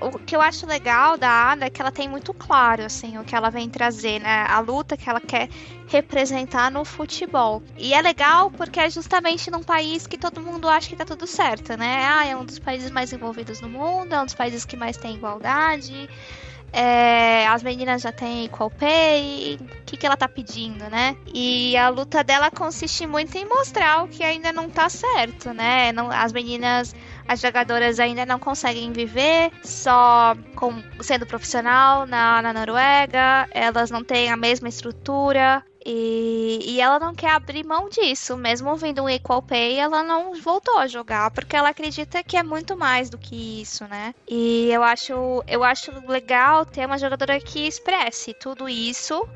o que eu acho legal da Ada é que ela tem muito claro, assim, o que ela vem trazer, né? A luta que ela quer representar no futebol. E é legal porque é justamente num país que todo mundo acha que tá tudo certo, né? Ah, é um dos países mais envolvidos no mundo, é um dos países que mais tem igualdade. É, as meninas já têm equal pay, o que, que ela tá pedindo, né? E a luta dela consiste muito em mostrar o que ainda não tá certo, né? Não, as meninas as jogadoras ainda não conseguem viver só com, sendo profissional na, na Noruega, elas não têm a mesma estrutura, e, e, ela não quer abrir mão disso. Mesmo vindo um Equal Pay, ela não voltou a jogar, porque ela acredita que é muito mais do que isso, né? E eu acho, eu acho legal ter uma jogadora que expresse tudo isso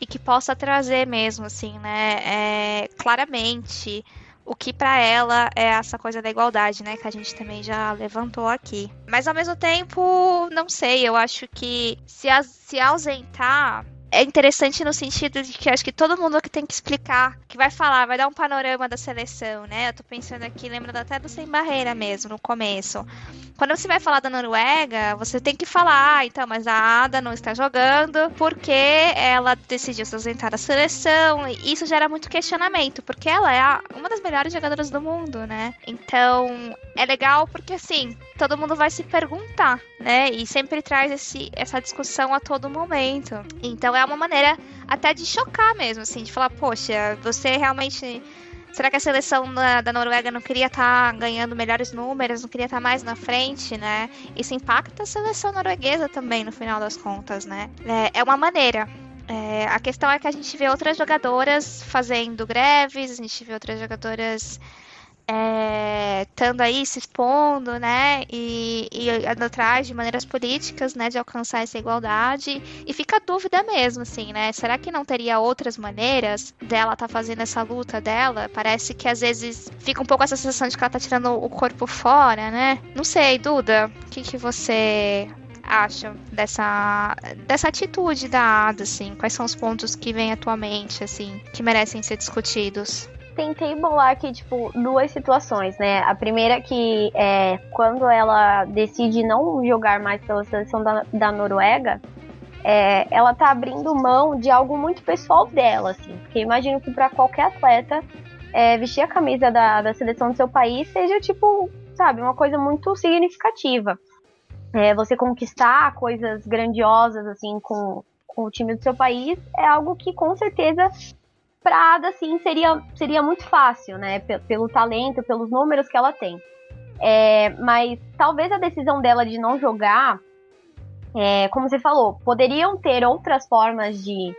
e que possa trazer mesmo, assim, né? É, claramente o que para ela é essa coisa da igualdade, né, que a gente também já levantou aqui. Mas ao mesmo tempo, não sei, eu acho que se, se ausentar é interessante no sentido de que acho que todo mundo que tem que explicar, que vai falar, vai dar um panorama da seleção, né? Eu tô pensando aqui, lembrando até do Sem Barreira mesmo, no começo. Quando você vai falar da Noruega, você tem que falar, ah, então, mas a Ada não está jogando porque ela decidiu se ausentar da seleção. E isso gera muito questionamento, porque ela é a, uma das melhores jogadoras do mundo, né? Então, é legal porque assim, todo mundo vai se perguntar, né? E sempre traz esse, essa discussão a todo momento. Então é uma maneira até de chocar mesmo, assim, de falar, poxa, você realmente. Será que a seleção da, da Noruega não queria estar tá ganhando melhores números, não queria estar tá mais na frente, né? Isso impacta a seleção norueguesa também, no final das contas, né? É, é uma maneira. É, a questão é que a gente vê outras jogadoras fazendo greves, a gente vê outras jogadoras estando é, aí se expondo, né, e, e indo atrás de maneiras políticas, né, de alcançar essa igualdade. E fica a dúvida mesmo, assim, né, será que não teria outras maneiras dela tá fazendo essa luta dela? Parece que às vezes fica um pouco essa sensação de que ela tá tirando o corpo fora, né? Não sei, Duda, o que, que você acha dessa, dessa atitude da Ada, assim? Quais são os pontos que vêm atualmente, assim, que merecem ser discutidos? Tentei bolar aqui, tipo, duas situações, né? A primeira que é quando ela decide não jogar mais pela seleção da, da Noruega, é, ela tá abrindo mão de algo muito pessoal dela, assim. Porque imagino que para qualquer atleta, é, vestir a camisa da, da seleção do seu país seja, tipo, sabe, uma coisa muito significativa. É, você conquistar coisas grandiosas, assim, com, com o time do seu país é algo que com certeza pra Ada, assim, seria, seria muito fácil, né? P pelo talento, pelos números que ela tem. É, mas talvez a decisão dela de não jogar, é, como você falou, poderiam ter outras formas de,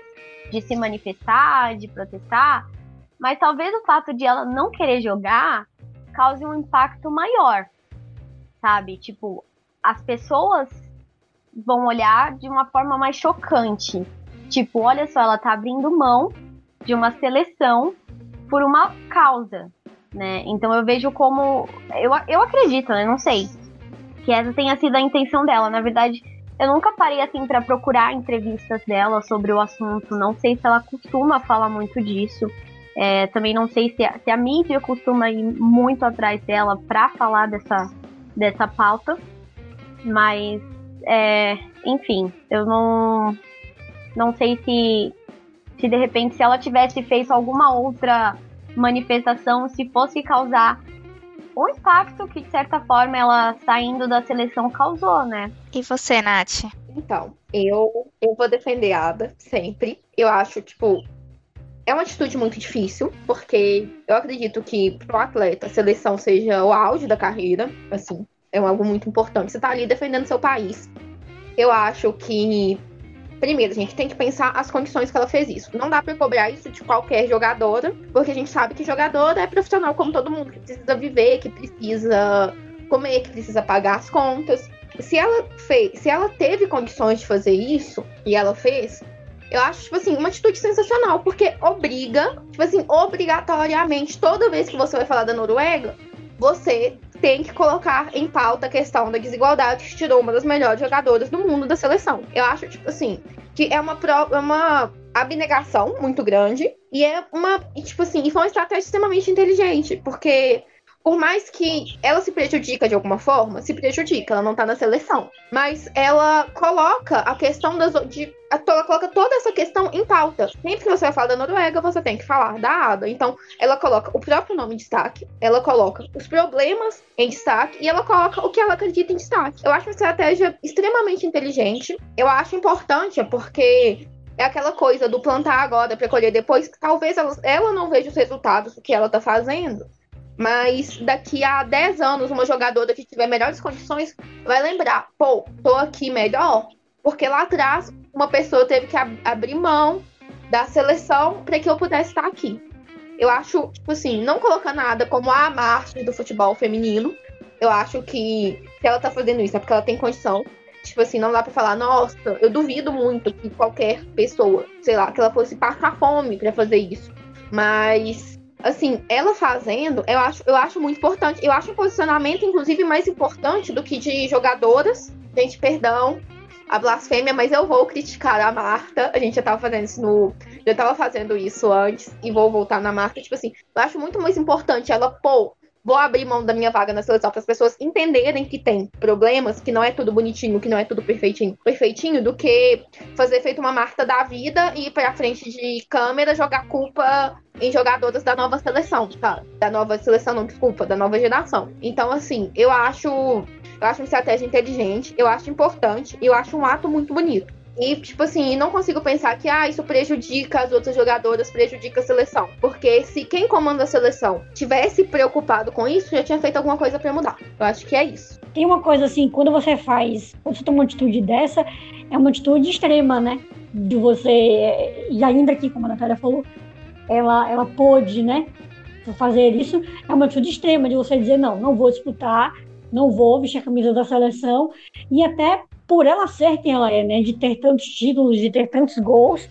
de se manifestar, de protestar, mas talvez o fato de ela não querer jogar cause um impacto maior, sabe? Tipo, as pessoas vão olhar de uma forma mais chocante. Tipo, olha só, ela tá abrindo mão de uma seleção por uma causa, né? Então eu vejo como eu, eu acredito, né? Não sei que essa tenha sido a intenção dela. Na verdade, eu nunca parei assim para procurar entrevistas dela sobre o assunto. Não sei se ela costuma falar muito disso. É, também não sei se a, se a mídia costuma ir muito atrás dela para falar dessa, dessa pauta. Mas, é, enfim, eu não, não sei se se de repente se ela tivesse feito alguma outra manifestação, se fosse causar o impacto que de certa forma ela saindo da seleção causou, né? E você, Nath? Então, eu eu vou defender a Ada sempre. Eu acho, tipo, é uma atitude muito difícil, porque eu acredito que para o atleta a seleção seja o auge da carreira, assim, é algo muito importante. Você tá ali defendendo seu país. Eu acho que Primeiro, a gente tem que pensar as condições que ela fez isso. Não dá para cobrar isso de qualquer jogadora, porque a gente sabe que jogadora é profissional como todo mundo, que precisa viver, que precisa comer, que precisa pagar as contas. Se ela fez, se ela teve condições de fazer isso e ela fez, eu acho, tipo assim, uma atitude sensacional, porque obriga, tipo assim, obrigatoriamente, toda vez que você vai falar da Noruega, você tem que colocar em pauta a questão da desigualdade que tirou uma das melhores jogadoras do mundo da seleção. Eu acho, tipo assim, que é uma, pro, é uma abnegação muito grande e é uma, tipo assim, e foi uma estratégia extremamente inteligente, porque por mais que ela se prejudica de alguma forma, se prejudica, ela não tá na seleção. Mas ela coloca a questão das. De, ela coloca toda essa questão em pauta. Sempre que você vai falar da Noruega, você tem que falar da Ada. Então, ela coloca o próprio nome em destaque, ela coloca os problemas em destaque e ela coloca o que ela acredita em destaque. Eu acho uma estratégia extremamente inteligente. Eu acho importante porque é aquela coisa do plantar agora para colher depois, que talvez ela, ela não veja os resultados do que ela tá fazendo. Mas daqui a 10 anos, uma jogadora que tiver melhores condições vai lembrar: pô, tô aqui melhor, porque lá atrás uma pessoa teve que ab abrir mão da seleção para que eu pudesse estar aqui. Eu acho, tipo assim, não colocar nada como a Marte do futebol feminino. Eu acho que se ela tá fazendo isso é porque ela tem condição. Tipo assim, não dá pra falar, nossa, eu duvido muito que qualquer pessoa, sei lá, que ela fosse passar fome para fazer isso. Mas assim, ela fazendo, eu acho, eu acho muito importante. Eu acho um posicionamento, inclusive, mais importante do que de jogadoras. Gente, perdão, a blasfêmia, mas eu vou criticar a Marta. A gente já tava fazendo isso no. Já tava fazendo isso antes e vou voltar na Marta. Tipo assim, eu acho muito mais importante ela, pô, vou abrir mão da minha vaga na seleção para as pessoas entenderem que tem problemas, que não é tudo bonitinho, que não é tudo perfeitinho, perfeitinho, do que fazer feito uma Marta da vida e ir pra frente de câmera jogar culpa em jogadoras da nova seleção, tá? Da nova seleção, não, desculpa, da nova geração. Então, assim, eu acho. Eu acho uma estratégia inteligente, eu acho importante, e eu acho um ato muito bonito. E, tipo assim, não consigo pensar que ah, isso prejudica as outras jogadoras, prejudica a seleção. Porque se quem comanda a seleção tivesse preocupado com isso, já tinha feito alguma coisa para mudar. Eu acho que é isso. Tem uma coisa assim, quando você faz, quando você toma uma atitude dessa, é uma atitude extrema, né? De você, e ainda aqui, como a Natália falou, ela, ela pôde, né? Fazer isso, é uma atitude extrema de você dizer, não, não vou disputar, não vou vestir a camisa da seleção, e até por ela ser quem ela é, né, de ter tantos títulos, de ter tantos gols,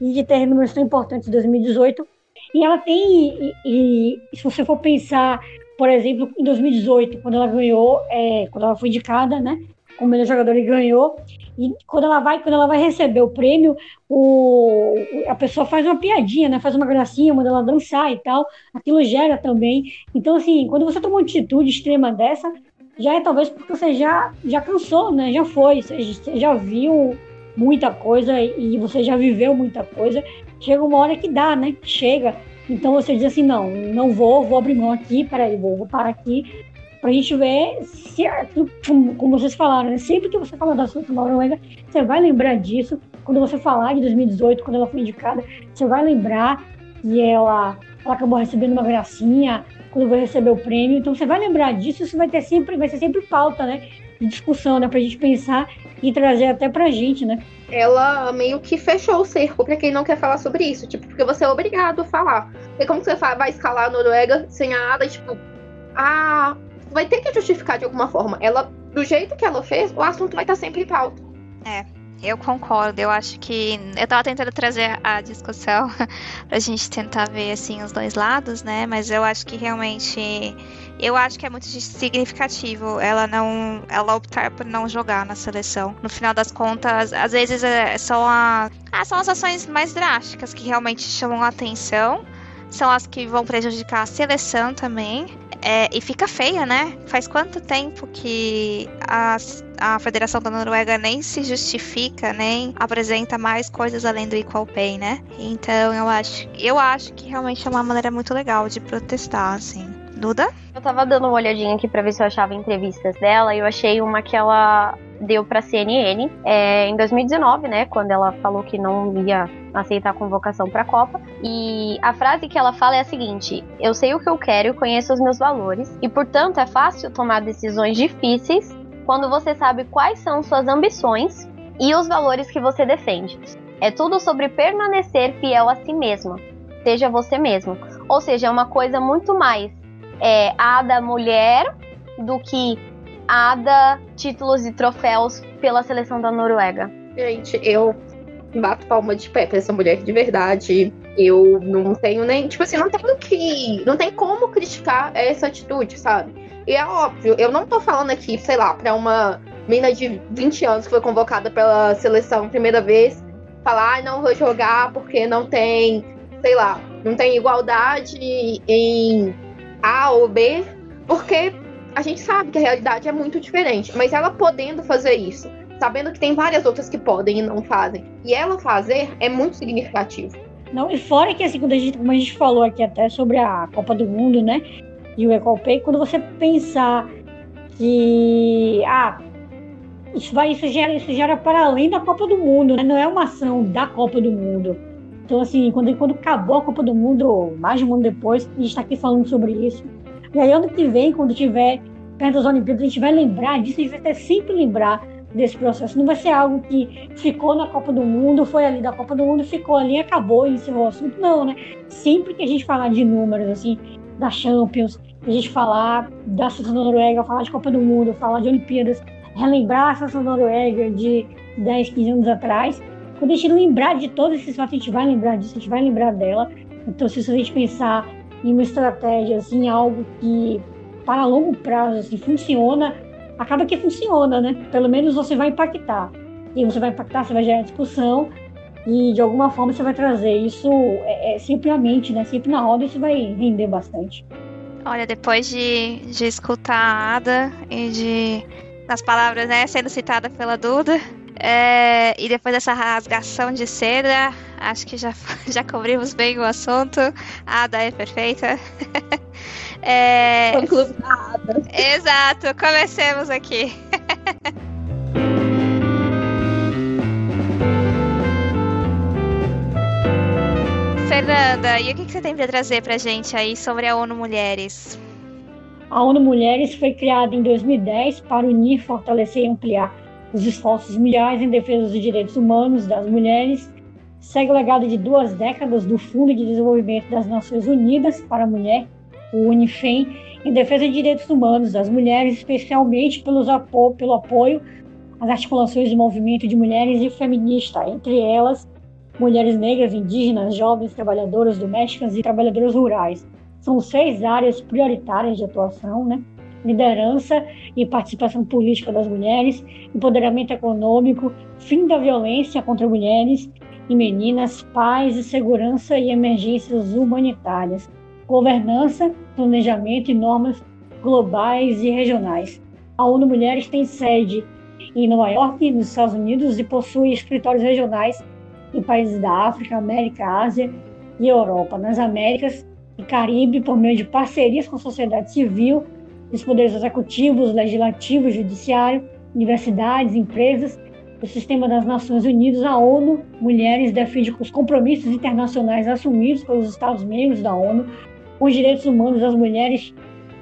e de ter números tão importantes em 2018, e ela tem, e, e, se você for pensar, por exemplo, em 2018, quando ela ganhou, é, quando ela foi indicada, né, como melhor jogadora e ganhou, e quando ela vai, quando ela vai receber o prêmio, o, a pessoa faz uma piadinha, né? Faz uma gracinha, manda ela dançar e tal. Aquilo gera também. Então, assim, quando você toma uma atitude extrema dessa, já é talvez porque você já, já cansou, né? Já foi, você, já viu muita coisa e você já viveu muita coisa. Chega uma hora que dá, né? Chega. Então você diz assim, não, não vou, vou abrir mão aqui, peraí, vou, vou parar aqui, pra gente ver se, como, como vocês falaram, né? Sempre que você fala da seleção Noruega, você vai lembrar disso. Quando você falar de 2018, quando ela foi indicada, você vai lembrar que ela, ela acabou recebendo uma gracinha, quando vai receber o prêmio. Então você vai lembrar disso, isso vai ter sempre, vai ser sempre pauta, né? De discussão, né? Pra gente pensar e trazer até pra gente, né? Ela meio que fechou o cerco para quem não quer falar sobre isso, tipo, porque você é obrigado a falar. E como você vai escalar a Noruega sem a Ada, tipo, ah, vai ter que justificar de alguma forma. Ela, do jeito que ela fez, o assunto vai estar sempre em pauta. É. Eu concordo, eu acho que. Eu tava tentando trazer a discussão <laughs> pra gente tentar ver, assim, os dois lados, né? Mas eu acho que realmente. Eu acho que é muito significativo ela não. Ela optar por não jogar na seleção. No final das contas, às vezes é, são, a, ah, são as ações mais drásticas que realmente chamam a atenção. São as que vão prejudicar a seleção também. É, e fica feia, né? Faz quanto tempo que a, a Federação da Noruega nem se justifica, nem apresenta mais coisas além do Equal Pay, né? Então eu acho, eu acho que realmente é uma maneira muito legal de protestar, assim. Duda? Eu tava dando uma olhadinha aqui pra ver se eu achava entrevistas dela e eu achei uma que ela deu pra CNN é, em 2019, né? Quando ela falou que não ia aceitar a convocação pra Copa. E a frase que ela fala é a seguinte: Eu sei o que eu quero e conheço os meus valores, e portanto é fácil tomar decisões difíceis quando você sabe quais são suas ambições e os valores que você defende. É tudo sobre permanecer fiel a si mesma. Seja você mesmo. Ou seja, é uma coisa muito mais é, a da mulher do que a da títulos e troféus pela seleção da Noruega. Gente, eu bato palma de pé pra essa mulher de verdade. Eu não tenho nem. Tipo assim, não tenho que. Não tem como criticar essa atitude, sabe? E é óbvio, eu não tô falando aqui, sei lá, pra uma menina de 20 anos que foi convocada pela seleção primeira vez, falar, ah, não vou jogar porque não tem, sei lá, não tem igualdade em A ou B, porque a gente sabe que a realidade é muito diferente. Mas ela podendo fazer isso, sabendo que tem várias outras que podem e não fazem, e ela fazer é muito significativo. Não, e fora que assim, quando a gente, como a gente falou aqui até sobre a Copa do Mundo, né? E o Ecolpay, quando você pensar que ah, isso vai, isso gera, isso gera para além da Copa do Mundo, né? Não é uma ação da Copa do Mundo. Então, assim, quando, quando acabou a Copa do Mundo, mais de um ano depois, a gente está aqui falando sobre isso. E aí, ano que vem, quando tiver perto das Olimpíadas, a gente vai lembrar disso, a gente vai ter sempre lembrar desse processo. Não vai ser algo que ficou na Copa do Mundo, foi ali da Copa do Mundo, ficou ali, acabou e encerrou o assunto. Não, né? Sempre que a gente falar de números, assim, da Champions, a gente falar da seleção da Noruega, falar de Copa do Mundo, falar de Olimpíadas, relembrar a seleção da Noruega de 10, 15 anos atrás. Quando a gente lembrar de todos esses fatos, a gente vai lembrar disso, a gente vai lembrar dela. Então, se a gente pensar em uma estratégia, assim, algo que para longo prazo assim, funciona, acaba que funciona, né? Pelo menos você vai impactar. E você vai impactar, você vai gerar discussão e de alguma forma você vai trazer isso é, é, sempre à mente, né? Sempre na roda isso vai render bastante. Olha, depois de, de escutar a Ada e de das palavras né, sendo citada pela Duda, é, e depois dessa rasgação de seda, acho que já, <laughs> já cobrimos bem o assunto. A Ada é perfeita. <laughs> é, Exato, comecemos aqui. <laughs> Fernanda, e o que você tem para trazer para gente aí sobre a ONU Mulheres? A ONU Mulheres foi criada em 2010 para unir, fortalecer e ampliar os esforços mundiais em defesa dos direitos humanos das mulheres. Segue o legado de duas décadas do Fundo de Desenvolvimento das Nações Unidas para a Mulher, o UNIFEM, em defesa de direitos humanos das mulheres, especialmente pelos apo pelo apoio às articulações de movimento de mulheres e feminista, entre elas mulheres negras, indígenas, jovens, trabalhadoras domésticas e trabalhadoras rurais. São seis áreas prioritárias de atuação, né? Liderança e participação política das mulheres, empoderamento econômico, fim da violência contra mulheres e meninas, paz e segurança e emergências humanitárias, governança, planejamento e normas globais e regionais. A ONU Mulheres tem sede em Nova York, nos Estados Unidos, e possui escritórios regionais em países da África, América, Ásia e Europa. Nas Américas e Caribe, por meio de parcerias com a sociedade civil, os poderes executivos, legislativo, judiciário, universidades, empresas, o sistema das Nações Unidas, a ONU, mulheres defende os compromissos internacionais assumidos pelos Estados-membros da ONU com os direitos humanos das mulheres,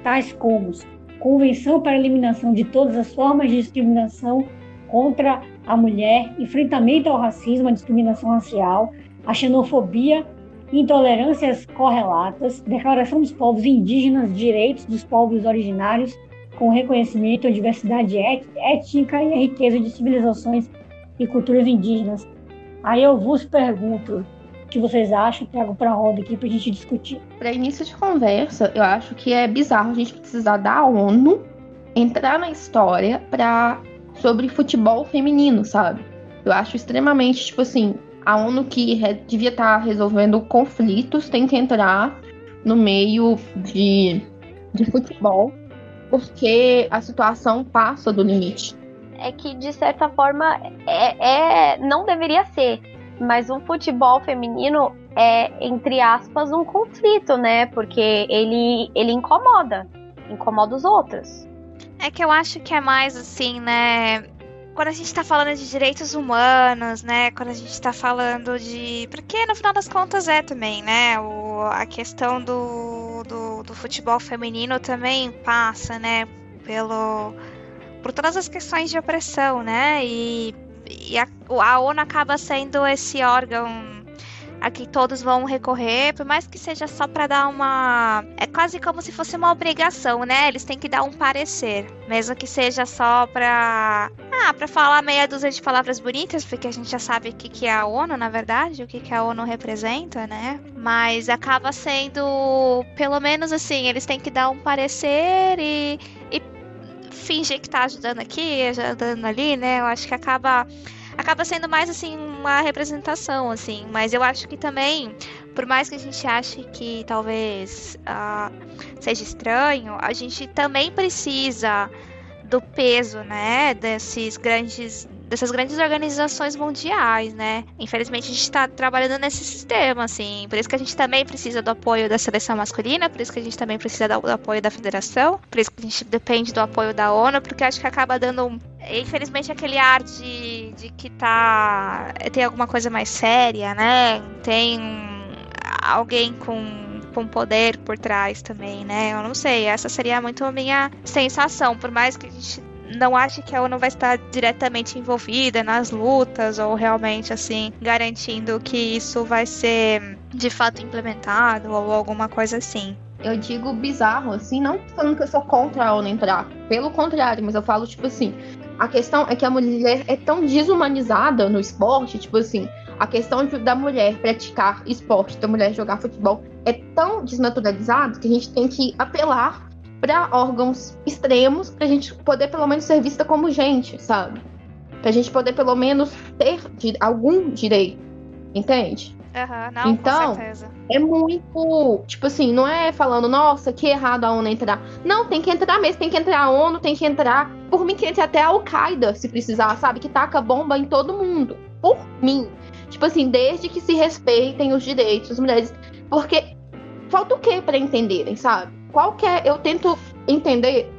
tais como Convenção para a Eliminação de Todas as Formas de Discriminação contra a mulher, enfrentamento ao racismo, à discriminação racial, à xenofobia, intolerâncias correlatas, Declaração dos Povos Indígenas, Direitos dos Povos Originários, com reconhecimento à diversidade étnica e à riqueza de civilizações e culturas indígenas. Aí eu vos pergunto, o que vocês acham? Trago para a roda aqui para a gente discutir. Para início de conversa, eu acho que é bizarro a gente precisar da ONU entrar na história para sobre futebol feminino, sabe? Eu acho extremamente, tipo assim, a ONU que devia estar tá resolvendo conflitos tem que entrar no meio de, de futebol, porque a situação passa do limite. É que, de certa forma, é, é não deveria ser, mas o futebol feminino é, entre aspas, um conflito, né? Porque ele, ele incomoda, incomoda os outros. É que eu acho que é mais assim, né? Quando a gente tá falando de direitos humanos, né? Quando a gente tá falando de. Porque no final das contas é também, né? O, a questão do, do, do futebol feminino também passa, né? Pelo. Por todas as questões de opressão, né? E, e a, a ONU acaba sendo esse órgão a que todos vão recorrer, por mais que seja só para dar uma. É quase como se fosse uma obrigação, né? Eles têm que dar um parecer, mesmo que seja só para. Ah, para falar meia dúzia de palavras bonitas, porque a gente já sabe o que, que é a ONU, na verdade, o que, que a ONU representa, né? Mas acaba sendo, pelo menos assim, eles têm que dar um parecer e, e fingir que tá ajudando aqui, ajudando ali, né? Eu acho que acaba acaba sendo mais assim uma representação, assim. Mas eu acho que também, por mais que a gente ache que talvez uh, seja estranho, a gente também precisa do peso, né, desses grandes dessas grandes organizações mundiais, né? Infelizmente a gente está trabalhando nesse sistema, assim. Por isso que a gente também precisa do apoio da seleção masculina, por isso que a gente também precisa do, apoio da federação, por isso que a gente depende do apoio da ONU, porque acho que acaba dando, infelizmente, aquele ar de, de que tá. tem alguma coisa mais séria, né? Tem alguém com com poder por trás também, né? Eu não sei, essa seria muito a minha sensação, por mais que a gente não ache que a ONU vai estar diretamente envolvida nas lutas ou realmente assim garantindo que isso vai ser de fato implementado ou alguma coisa assim. Eu digo bizarro, assim, não falando que eu sou contra a ONU entrar, pelo contrário, mas eu falo tipo assim, a questão é que a mulher é tão desumanizada no esporte, tipo assim, A questão de, da mulher praticar esporte, da mulher jogar futebol, é tão desnaturalizado que a gente tem que apelar para órgãos extremos para a gente poder pelo menos ser vista como gente, sabe? Para a gente poder pelo menos ter algum direito, entende? Uhum, não, então, é muito. Tipo assim, não é falando, nossa, que errado a ONU entrar. Não, tem que entrar mesmo, tem que entrar a ONU, tem que entrar. Por mim, que entre até a Al-Qaeda, se precisar, sabe? Que taca bomba em todo mundo. Por mim. Tipo assim, desde que se respeitem os direitos das mulheres. Porque falta o que para entenderem, sabe? Qual que é. Eu tento entender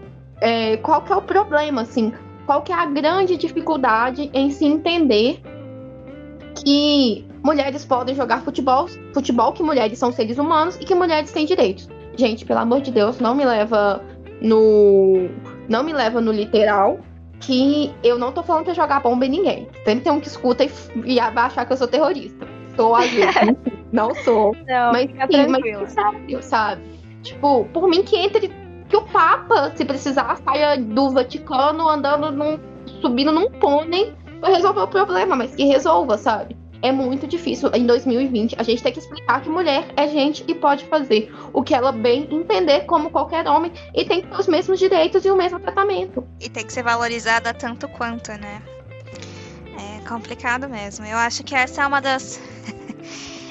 é, qual que é o problema, assim. Qual que é a grande dificuldade em se entender que mulheres podem jogar futebol, futebol que mulheres são seres humanos e que mulheres têm direitos. Gente, pelo amor de Deus, não me leva no não me leva no literal que eu não tô falando pra jogar bomba em ninguém. Sempre tem um que escuta e, e vai achar que eu sou terrorista. Sou às vezes, não sou. Não, mas, sim, mas sério, sabe? Tipo, por mim que entre que o Papa, se precisar, saia do Vaticano andando num subindo num pônei pra resolver o problema, mas que resolva, sabe? é muito difícil em 2020 a gente tem que explicar que mulher é gente e pode fazer o que ela bem entender como qualquer homem e tem que ter os mesmos direitos e o mesmo tratamento. E tem que ser valorizada tanto quanto, né? É complicado mesmo. Eu acho que essa é uma das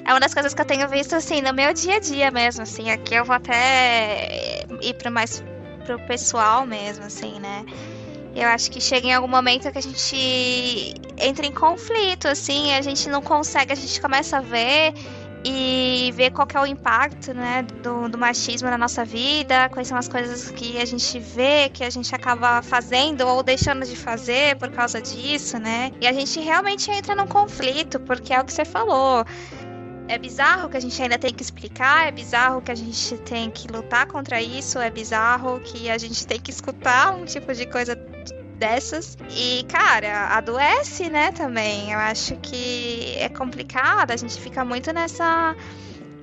é uma das coisas que eu tenho visto assim no meu dia a dia mesmo, assim, aqui eu vou até ir para mais pro pessoal mesmo, assim, né? Eu acho que chega em algum momento que a gente entra em conflito, assim, a gente não consegue, a gente começa a ver e ver qual é o impacto, né, do, do, machismo na nossa vida, quais são as coisas que a gente vê, que a gente acaba fazendo ou deixando de fazer por causa disso, né? E a gente realmente entra num conflito, porque é o que você falou. É bizarro que a gente ainda tem que explicar, é bizarro que a gente tem que lutar contra isso, é bizarro que a gente tem que escutar um tipo de coisa dessas. E, cara, adoece, né, também. Eu acho que é complicado, a gente fica muito nessa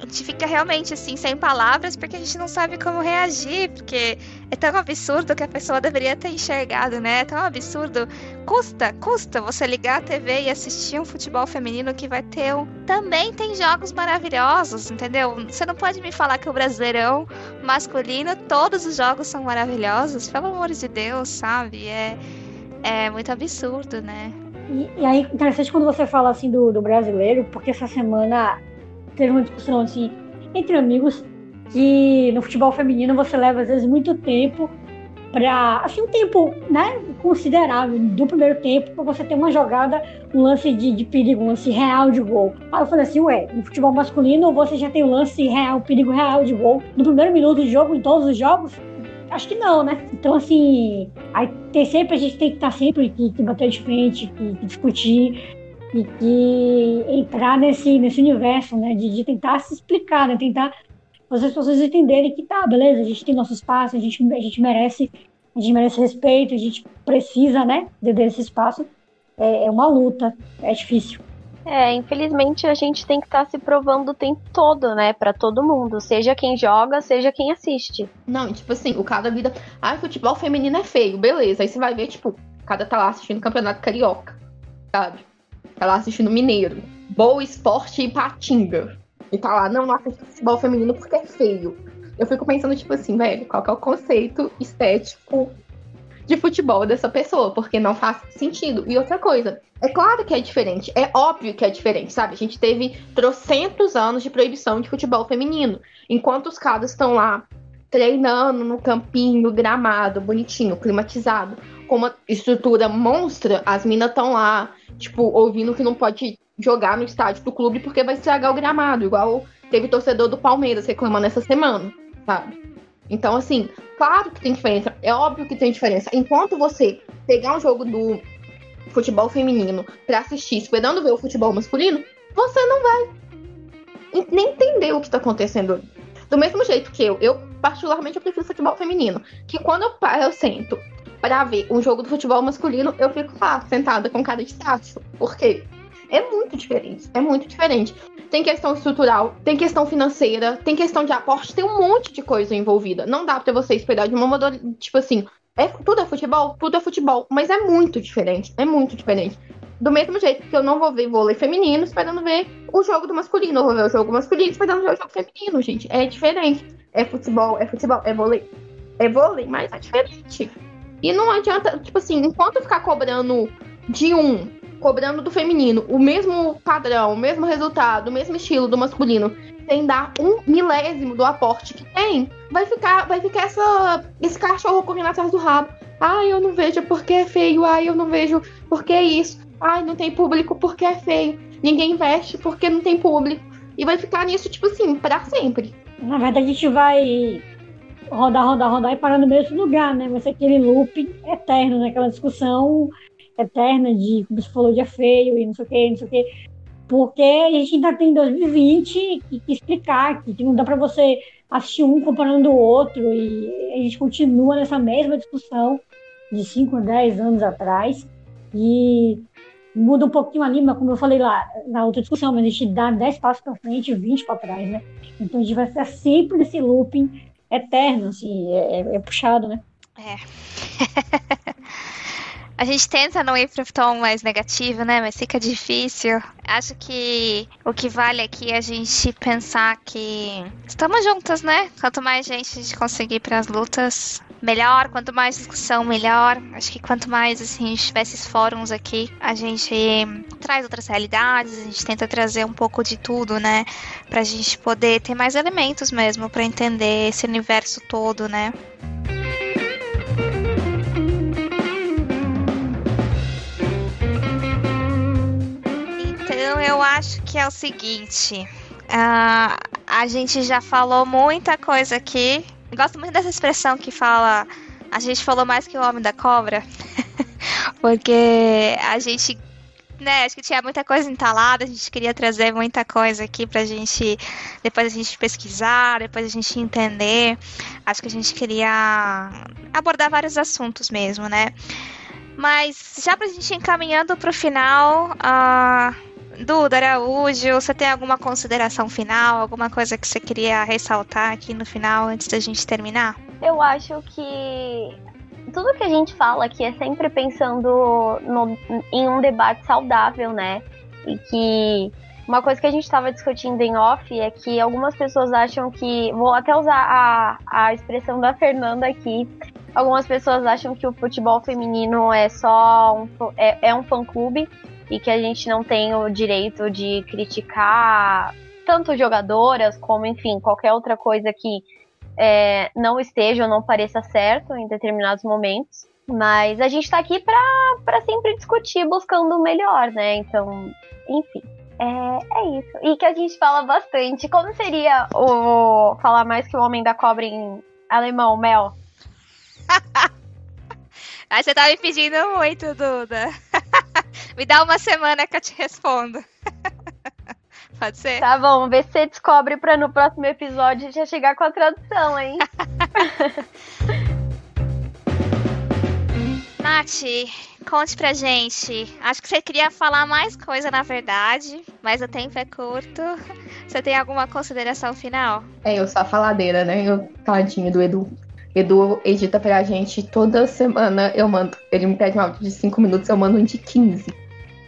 a gente fica realmente assim sem palavras porque a gente não sabe como reagir, porque é tão absurdo que a pessoa deveria ter enxergado, né? É tão absurdo. Custa, custa você ligar a TV e assistir um futebol feminino que vai ter um... também tem jogos maravilhosos, entendeu? Você não pode me falar que o Brasileirão masculino todos os jogos são maravilhosos, pelo amor de Deus, sabe? É é muito absurdo, né? E, e aí, interessante quando você fala assim do, do brasileiro, porque essa semana teve uma discussão assim entre amigos que no futebol feminino você leva às vezes muito tempo para assim um tempo né considerável do primeiro tempo para você ter uma jogada um lance de, de, perigo um lance real de gol. Aí eu falei assim ué no futebol masculino você já tem um lance real perigo real de gol no primeiro minuto de jogo em todos os jogos? Acho que não né? Então assim aí tem sempre a gente tem que estar tá sempre que, que bater de frente que, que discutir e que entrar nesse, nesse universo, né, de, de tentar se explicar, né, tentar fazer as pessoas entenderem que tá, beleza, a gente tem nosso espaço, a gente, a gente merece, a gente merece respeito, a gente precisa, né, desse espaço. É, é uma luta, é difícil. É, infelizmente a gente tem que estar tá se provando o tempo todo, né, para todo mundo, seja quem joga, seja quem assiste. Não, tipo assim, o cada vida, ah, futebol feminino é feio, beleza. Aí você vai ver, tipo, cada tá lá assistindo o campeonato carioca, sabe? Tá lá assistindo Mineiro. Boa Esporte e Patinga. E tá lá, não, não assisto futebol feminino porque é feio. Eu fico pensando, tipo assim, velho, qual que é o conceito estético de futebol dessa pessoa? Porque não faz sentido. E outra coisa, é claro que é diferente, é óbvio que é diferente, sabe? A gente teve trocentos anos de proibição de futebol feminino. Enquanto os caras estão lá treinando no campinho, gramado, bonitinho, climatizado, com uma estrutura monstra, as minas estão lá tipo, ouvindo que não pode jogar no estádio do clube porque vai estragar o gramado, igual teve torcedor do Palmeiras reclamando essa semana, sabe? Então, assim, claro que tem diferença, é óbvio que tem diferença. Enquanto você pegar um jogo do futebol feminino para assistir, esperando ver o futebol masculino, você não vai nem entender o que tá acontecendo. Do mesmo jeito que eu, eu particularmente eu prefiro futebol feminino, que quando eu, eu sento para ver um jogo do futebol masculino, eu fico lá, sentada com cara de tacho. Por quê? É muito diferente. É muito diferente. Tem questão estrutural, tem questão financeira, tem questão de aporte, tem um monte de coisa envolvida. Não dá pra você esperar de uma modalidade. Tipo assim, é, tudo é futebol? Tudo é futebol. Mas é muito diferente. É muito diferente. Do mesmo jeito que eu não vou ver vôlei feminino esperando ver o jogo do masculino. Eu vou ver o jogo masculino esperando ver o jogo feminino, gente. É diferente. É futebol, é futebol, é vôlei. É vôlei, mas é diferente. E não adianta, tipo assim, enquanto ficar cobrando de um, cobrando do feminino, o mesmo padrão, o mesmo resultado, o mesmo estilo do masculino, sem dar um milésimo do aporte que tem, vai ficar, vai ficar essa, esse cachorro correndo atrás do rabo. Ai, eu não vejo porque é feio. Ai, eu não vejo porque é isso. Ai, não tem público porque é feio. Ninguém investe porque não tem público. E vai ficar nisso, tipo assim, para sempre. Na verdade, a gente vai rodar, rodar, rodar e parar no mesmo lugar, né? Vai ser aquele loop eterno, né? Aquela discussão eterna de, como você falou, de é feio e não sei o que, não sei o que. Porque a gente ainda tem 2020 e que explicar que, que não dá para você assistir um comparando o outro e a gente continua nessa mesma discussão de 5, 10 anos atrás e muda um pouquinho ali, mas como eu falei lá na outra discussão, mas a gente dá 10 passos para frente e 20 para trás, né? Então a gente vai ficar sempre nesse looping eterno, assim, é, é, é puxado, né? É. <laughs> A gente tenta não ir pro tom mais negativo, né? Mas fica difícil. Acho que o que vale aqui é a gente pensar que estamos juntas, né? Quanto mais gente a gente conseguir para as lutas, melhor. Quanto mais discussão, melhor. Acho que quanto mais assim, a gente tiver esses fóruns aqui, a gente traz outras realidades, a gente tenta trazer um pouco de tudo, né? Pra gente poder ter mais elementos mesmo para entender esse universo todo, né? eu acho que é o seguinte. Uh, a gente já falou muita coisa aqui. Gosto muito dessa expressão que fala. A gente falou mais que o homem da cobra. <laughs> Porque a gente. Né, acho que tinha muita coisa entalada, a gente queria trazer muita coisa aqui pra gente. Depois a gente pesquisar, depois a gente entender. Acho que a gente queria abordar vários assuntos mesmo, né? Mas já pra gente encaminhando pro final. Uh, Duda Araújo, você tem alguma consideração final, alguma coisa que você queria ressaltar aqui no final antes da gente terminar? Eu acho que tudo que a gente fala aqui é sempre pensando no, em um debate saudável, né? E que uma coisa que a gente estava discutindo em off é que algumas pessoas acham que. Vou até usar a, a expressão da Fernanda aqui. Algumas pessoas acham que o futebol feminino é só um, é, é um fã-clube e que a gente não tem o direito de criticar tanto jogadoras como, enfim, qualquer outra coisa que é, não esteja ou não pareça certo em determinados momentos. Mas a gente está aqui para sempre discutir, buscando o melhor, né? Então, enfim. É, é isso. E que a gente fala bastante. Como seria o falar mais que o Homem da Cobra em alemão, Mel? <laughs> Aí você tá me pedindo muito, Duda. Me dá uma semana que eu te respondo. <laughs> Pode ser? Tá bom, vê se você descobre pra no próximo episódio já chegar com a tradução, hein? <laughs> Nath, conte pra gente. Acho que você queria falar mais coisa, na verdade, mas o tempo é curto. Você tem alguma consideração final? É, eu sou a faladeira, né? Eu, tadinho do Edu. Edu edita pra gente toda semana. Eu mando. Ele me pede um áudio de 5 minutos, eu mando um de 15.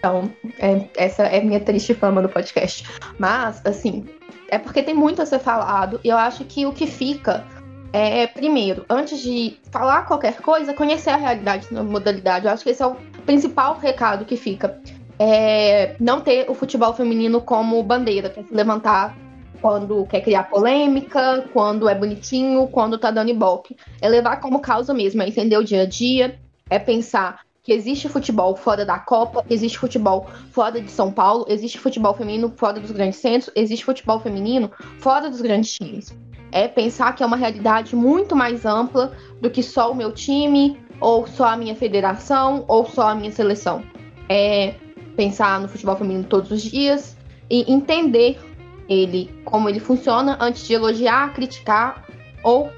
Então, é, essa é minha triste fama do podcast. Mas, assim, é porque tem muito a ser falado. E eu acho que o que fica é, primeiro, antes de falar qualquer coisa, conhecer a realidade na modalidade. Eu acho que esse é o principal recado que fica. É não ter o futebol feminino como bandeira, para se levantar quando quer criar polêmica, quando é bonitinho, quando tá dando ibope. É levar como causa mesmo, é entender o dia a dia, é pensar que existe futebol fora da Copa, existe futebol fora de São Paulo, existe futebol feminino fora dos grandes centros, existe futebol feminino fora dos grandes times. É pensar que é uma realidade muito mais ampla do que só o meu time, ou só a minha federação, ou só a minha seleção. É pensar no futebol feminino todos os dias e entender ele como ele funciona antes de elogiar, criticar ou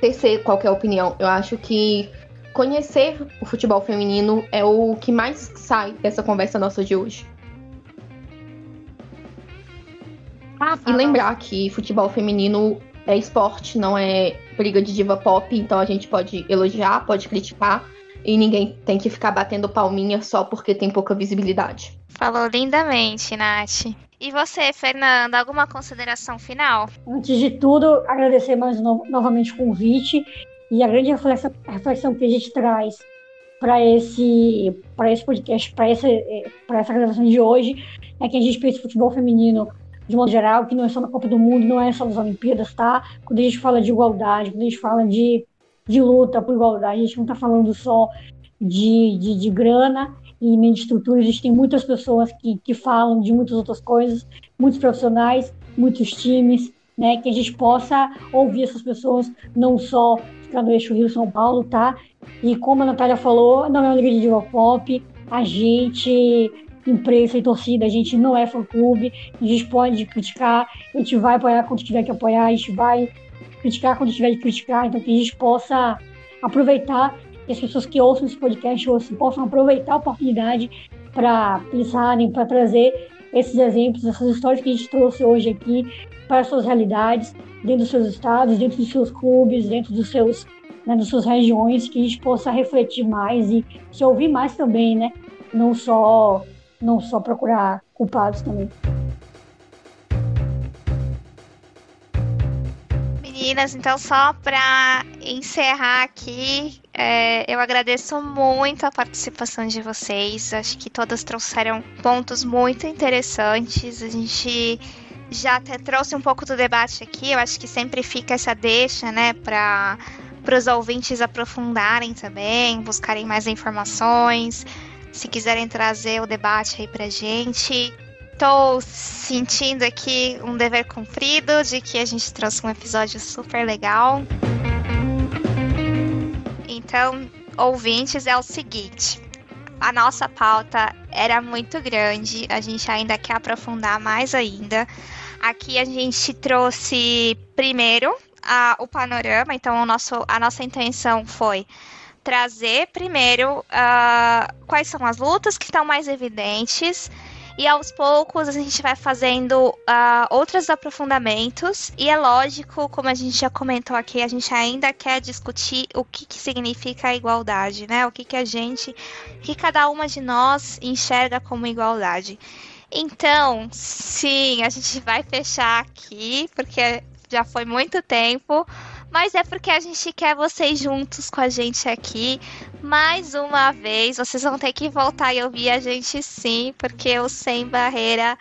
tecer qualquer opinião. Eu acho que conhecer o futebol feminino é o que mais sai dessa conversa nossa de hoje. Ah, e lembrar que futebol feminino é esporte, não é briga de diva pop, então a gente pode elogiar, pode criticar. e ninguém tem que ficar batendo palminha só porque tem pouca visibilidade. Falou lindamente, Nath. E você, Fernanda, alguma consideração final? Antes de tudo, agradecer mais no novamente o convite e a grande reflexão, reflexão que a gente traz para esse, esse podcast, para essa, essa gravação de hoje, é que a gente pensa futebol feminino de modo geral, que não é só na Copa do Mundo, não é só nas Olimpíadas, tá? Quando a gente fala de igualdade, quando a gente fala de, de luta por igualdade, a gente não está falando só de, de, de grana e nem de estrutura, a gente tem muitas pessoas que, que falam de muitas outras coisas, muitos profissionais, muitos times, né? Que a gente possa ouvir essas pessoas, não só ficar no eixo Rio-São Paulo, tá? E como a Natália falou, não é uma liga de diva pop, a gente imprensa e torcida, a gente não é fã-clube, a gente pode criticar, a gente vai apoiar quando tiver que apoiar, a gente vai criticar quando tiver que criticar, então que a gente possa aproveitar, que as pessoas que ouçam esse podcast ouçam, possam aproveitar a oportunidade para pensarem, para trazer esses exemplos, essas histórias que a gente trouxe hoje aqui para as suas realidades, dentro dos seus estados, dentro dos seus clubes, dentro dos seus, né, das suas regiões, que a gente possa refletir mais e se ouvir mais também, né? Não só não só procurar culpados também. Meninas, então só para encerrar aqui, é, eu agradeço muito a participação de vocês. Acho que todas trouxeram pontos muito interessantes. A gente já até trouxe um pouco do debate aqui. Eu acho que sempre fica essa deixa, né, para para os ouvintes aprofundarem também, buscarem mais informações se quiserem trazer o debate aí pra gente. Tô sentindo aqui um dever cumprido de que a gente trouxe um episódio super legal. Então, ouvintes, é o seguinte: a nossa pauta era muito grande, a gente ainda quer aprofundar mais ainda. Aqui a gente trouxe primeiro a, o panorama, então o nosso, a nossa intenção foi trazer primeiro uh, quais são as lutas que estão mais evidentes. E aos poucos a gente vai fazendo uh, outros aprofundamentos. E é lógico, como a gente já comentou aqui, a gente ainda quer discutir o que, que significa a igualdade, né? O que, que a gente, que cada uma de nós enxerga como igualdade. Então, sim, a gente vai fechar aqui, porque já foi muito tempo mas é porque a gente quer vocês juntos com a gente aqui. Mais uma vez, vocês vão ter que voltar e ouvir a gente sim, porque o Sem Barreira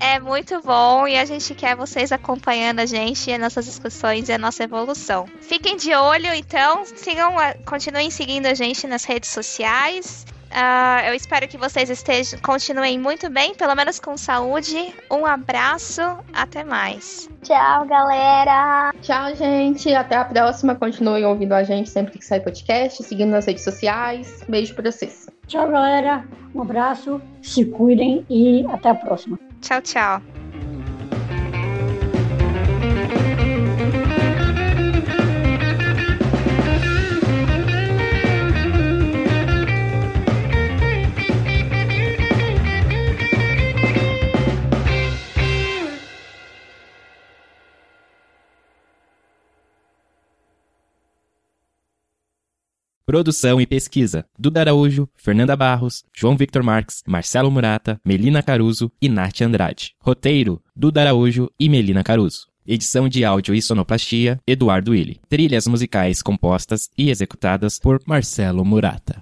é muito bom e a gente quer vocês acompanhando a gente e as nossas discussões e a nossa evolução. Fiquem de olho, então, sigam, continuem seguindo a gente nas redes sociais. Uh, eu espero que vocês estejam, continuem muito bem, pelo menos com saúde. Um abraço, até mais. Tchau, galera. Tchau, gente. Até a próxima. Continuem ouvindo a gente sempre que sair podcast, seguindo nas redes sociais. Beijo pra vocês. Tchau, galera. Um abraço, se cuidem e até a próxima. Tchau, tchau. Produção e pesquisa: Duda Araújo, Fernanda Barros, João Victor Marques, Marcelo Murata, Melina Caruso e Nath Andrade. Roteiro: Duda Araújo e Melina Caruso. Edição de áudio e sonoplastia: Eduardo Willi. Trilhas musicais compostas e executadas por Marcelo Murata.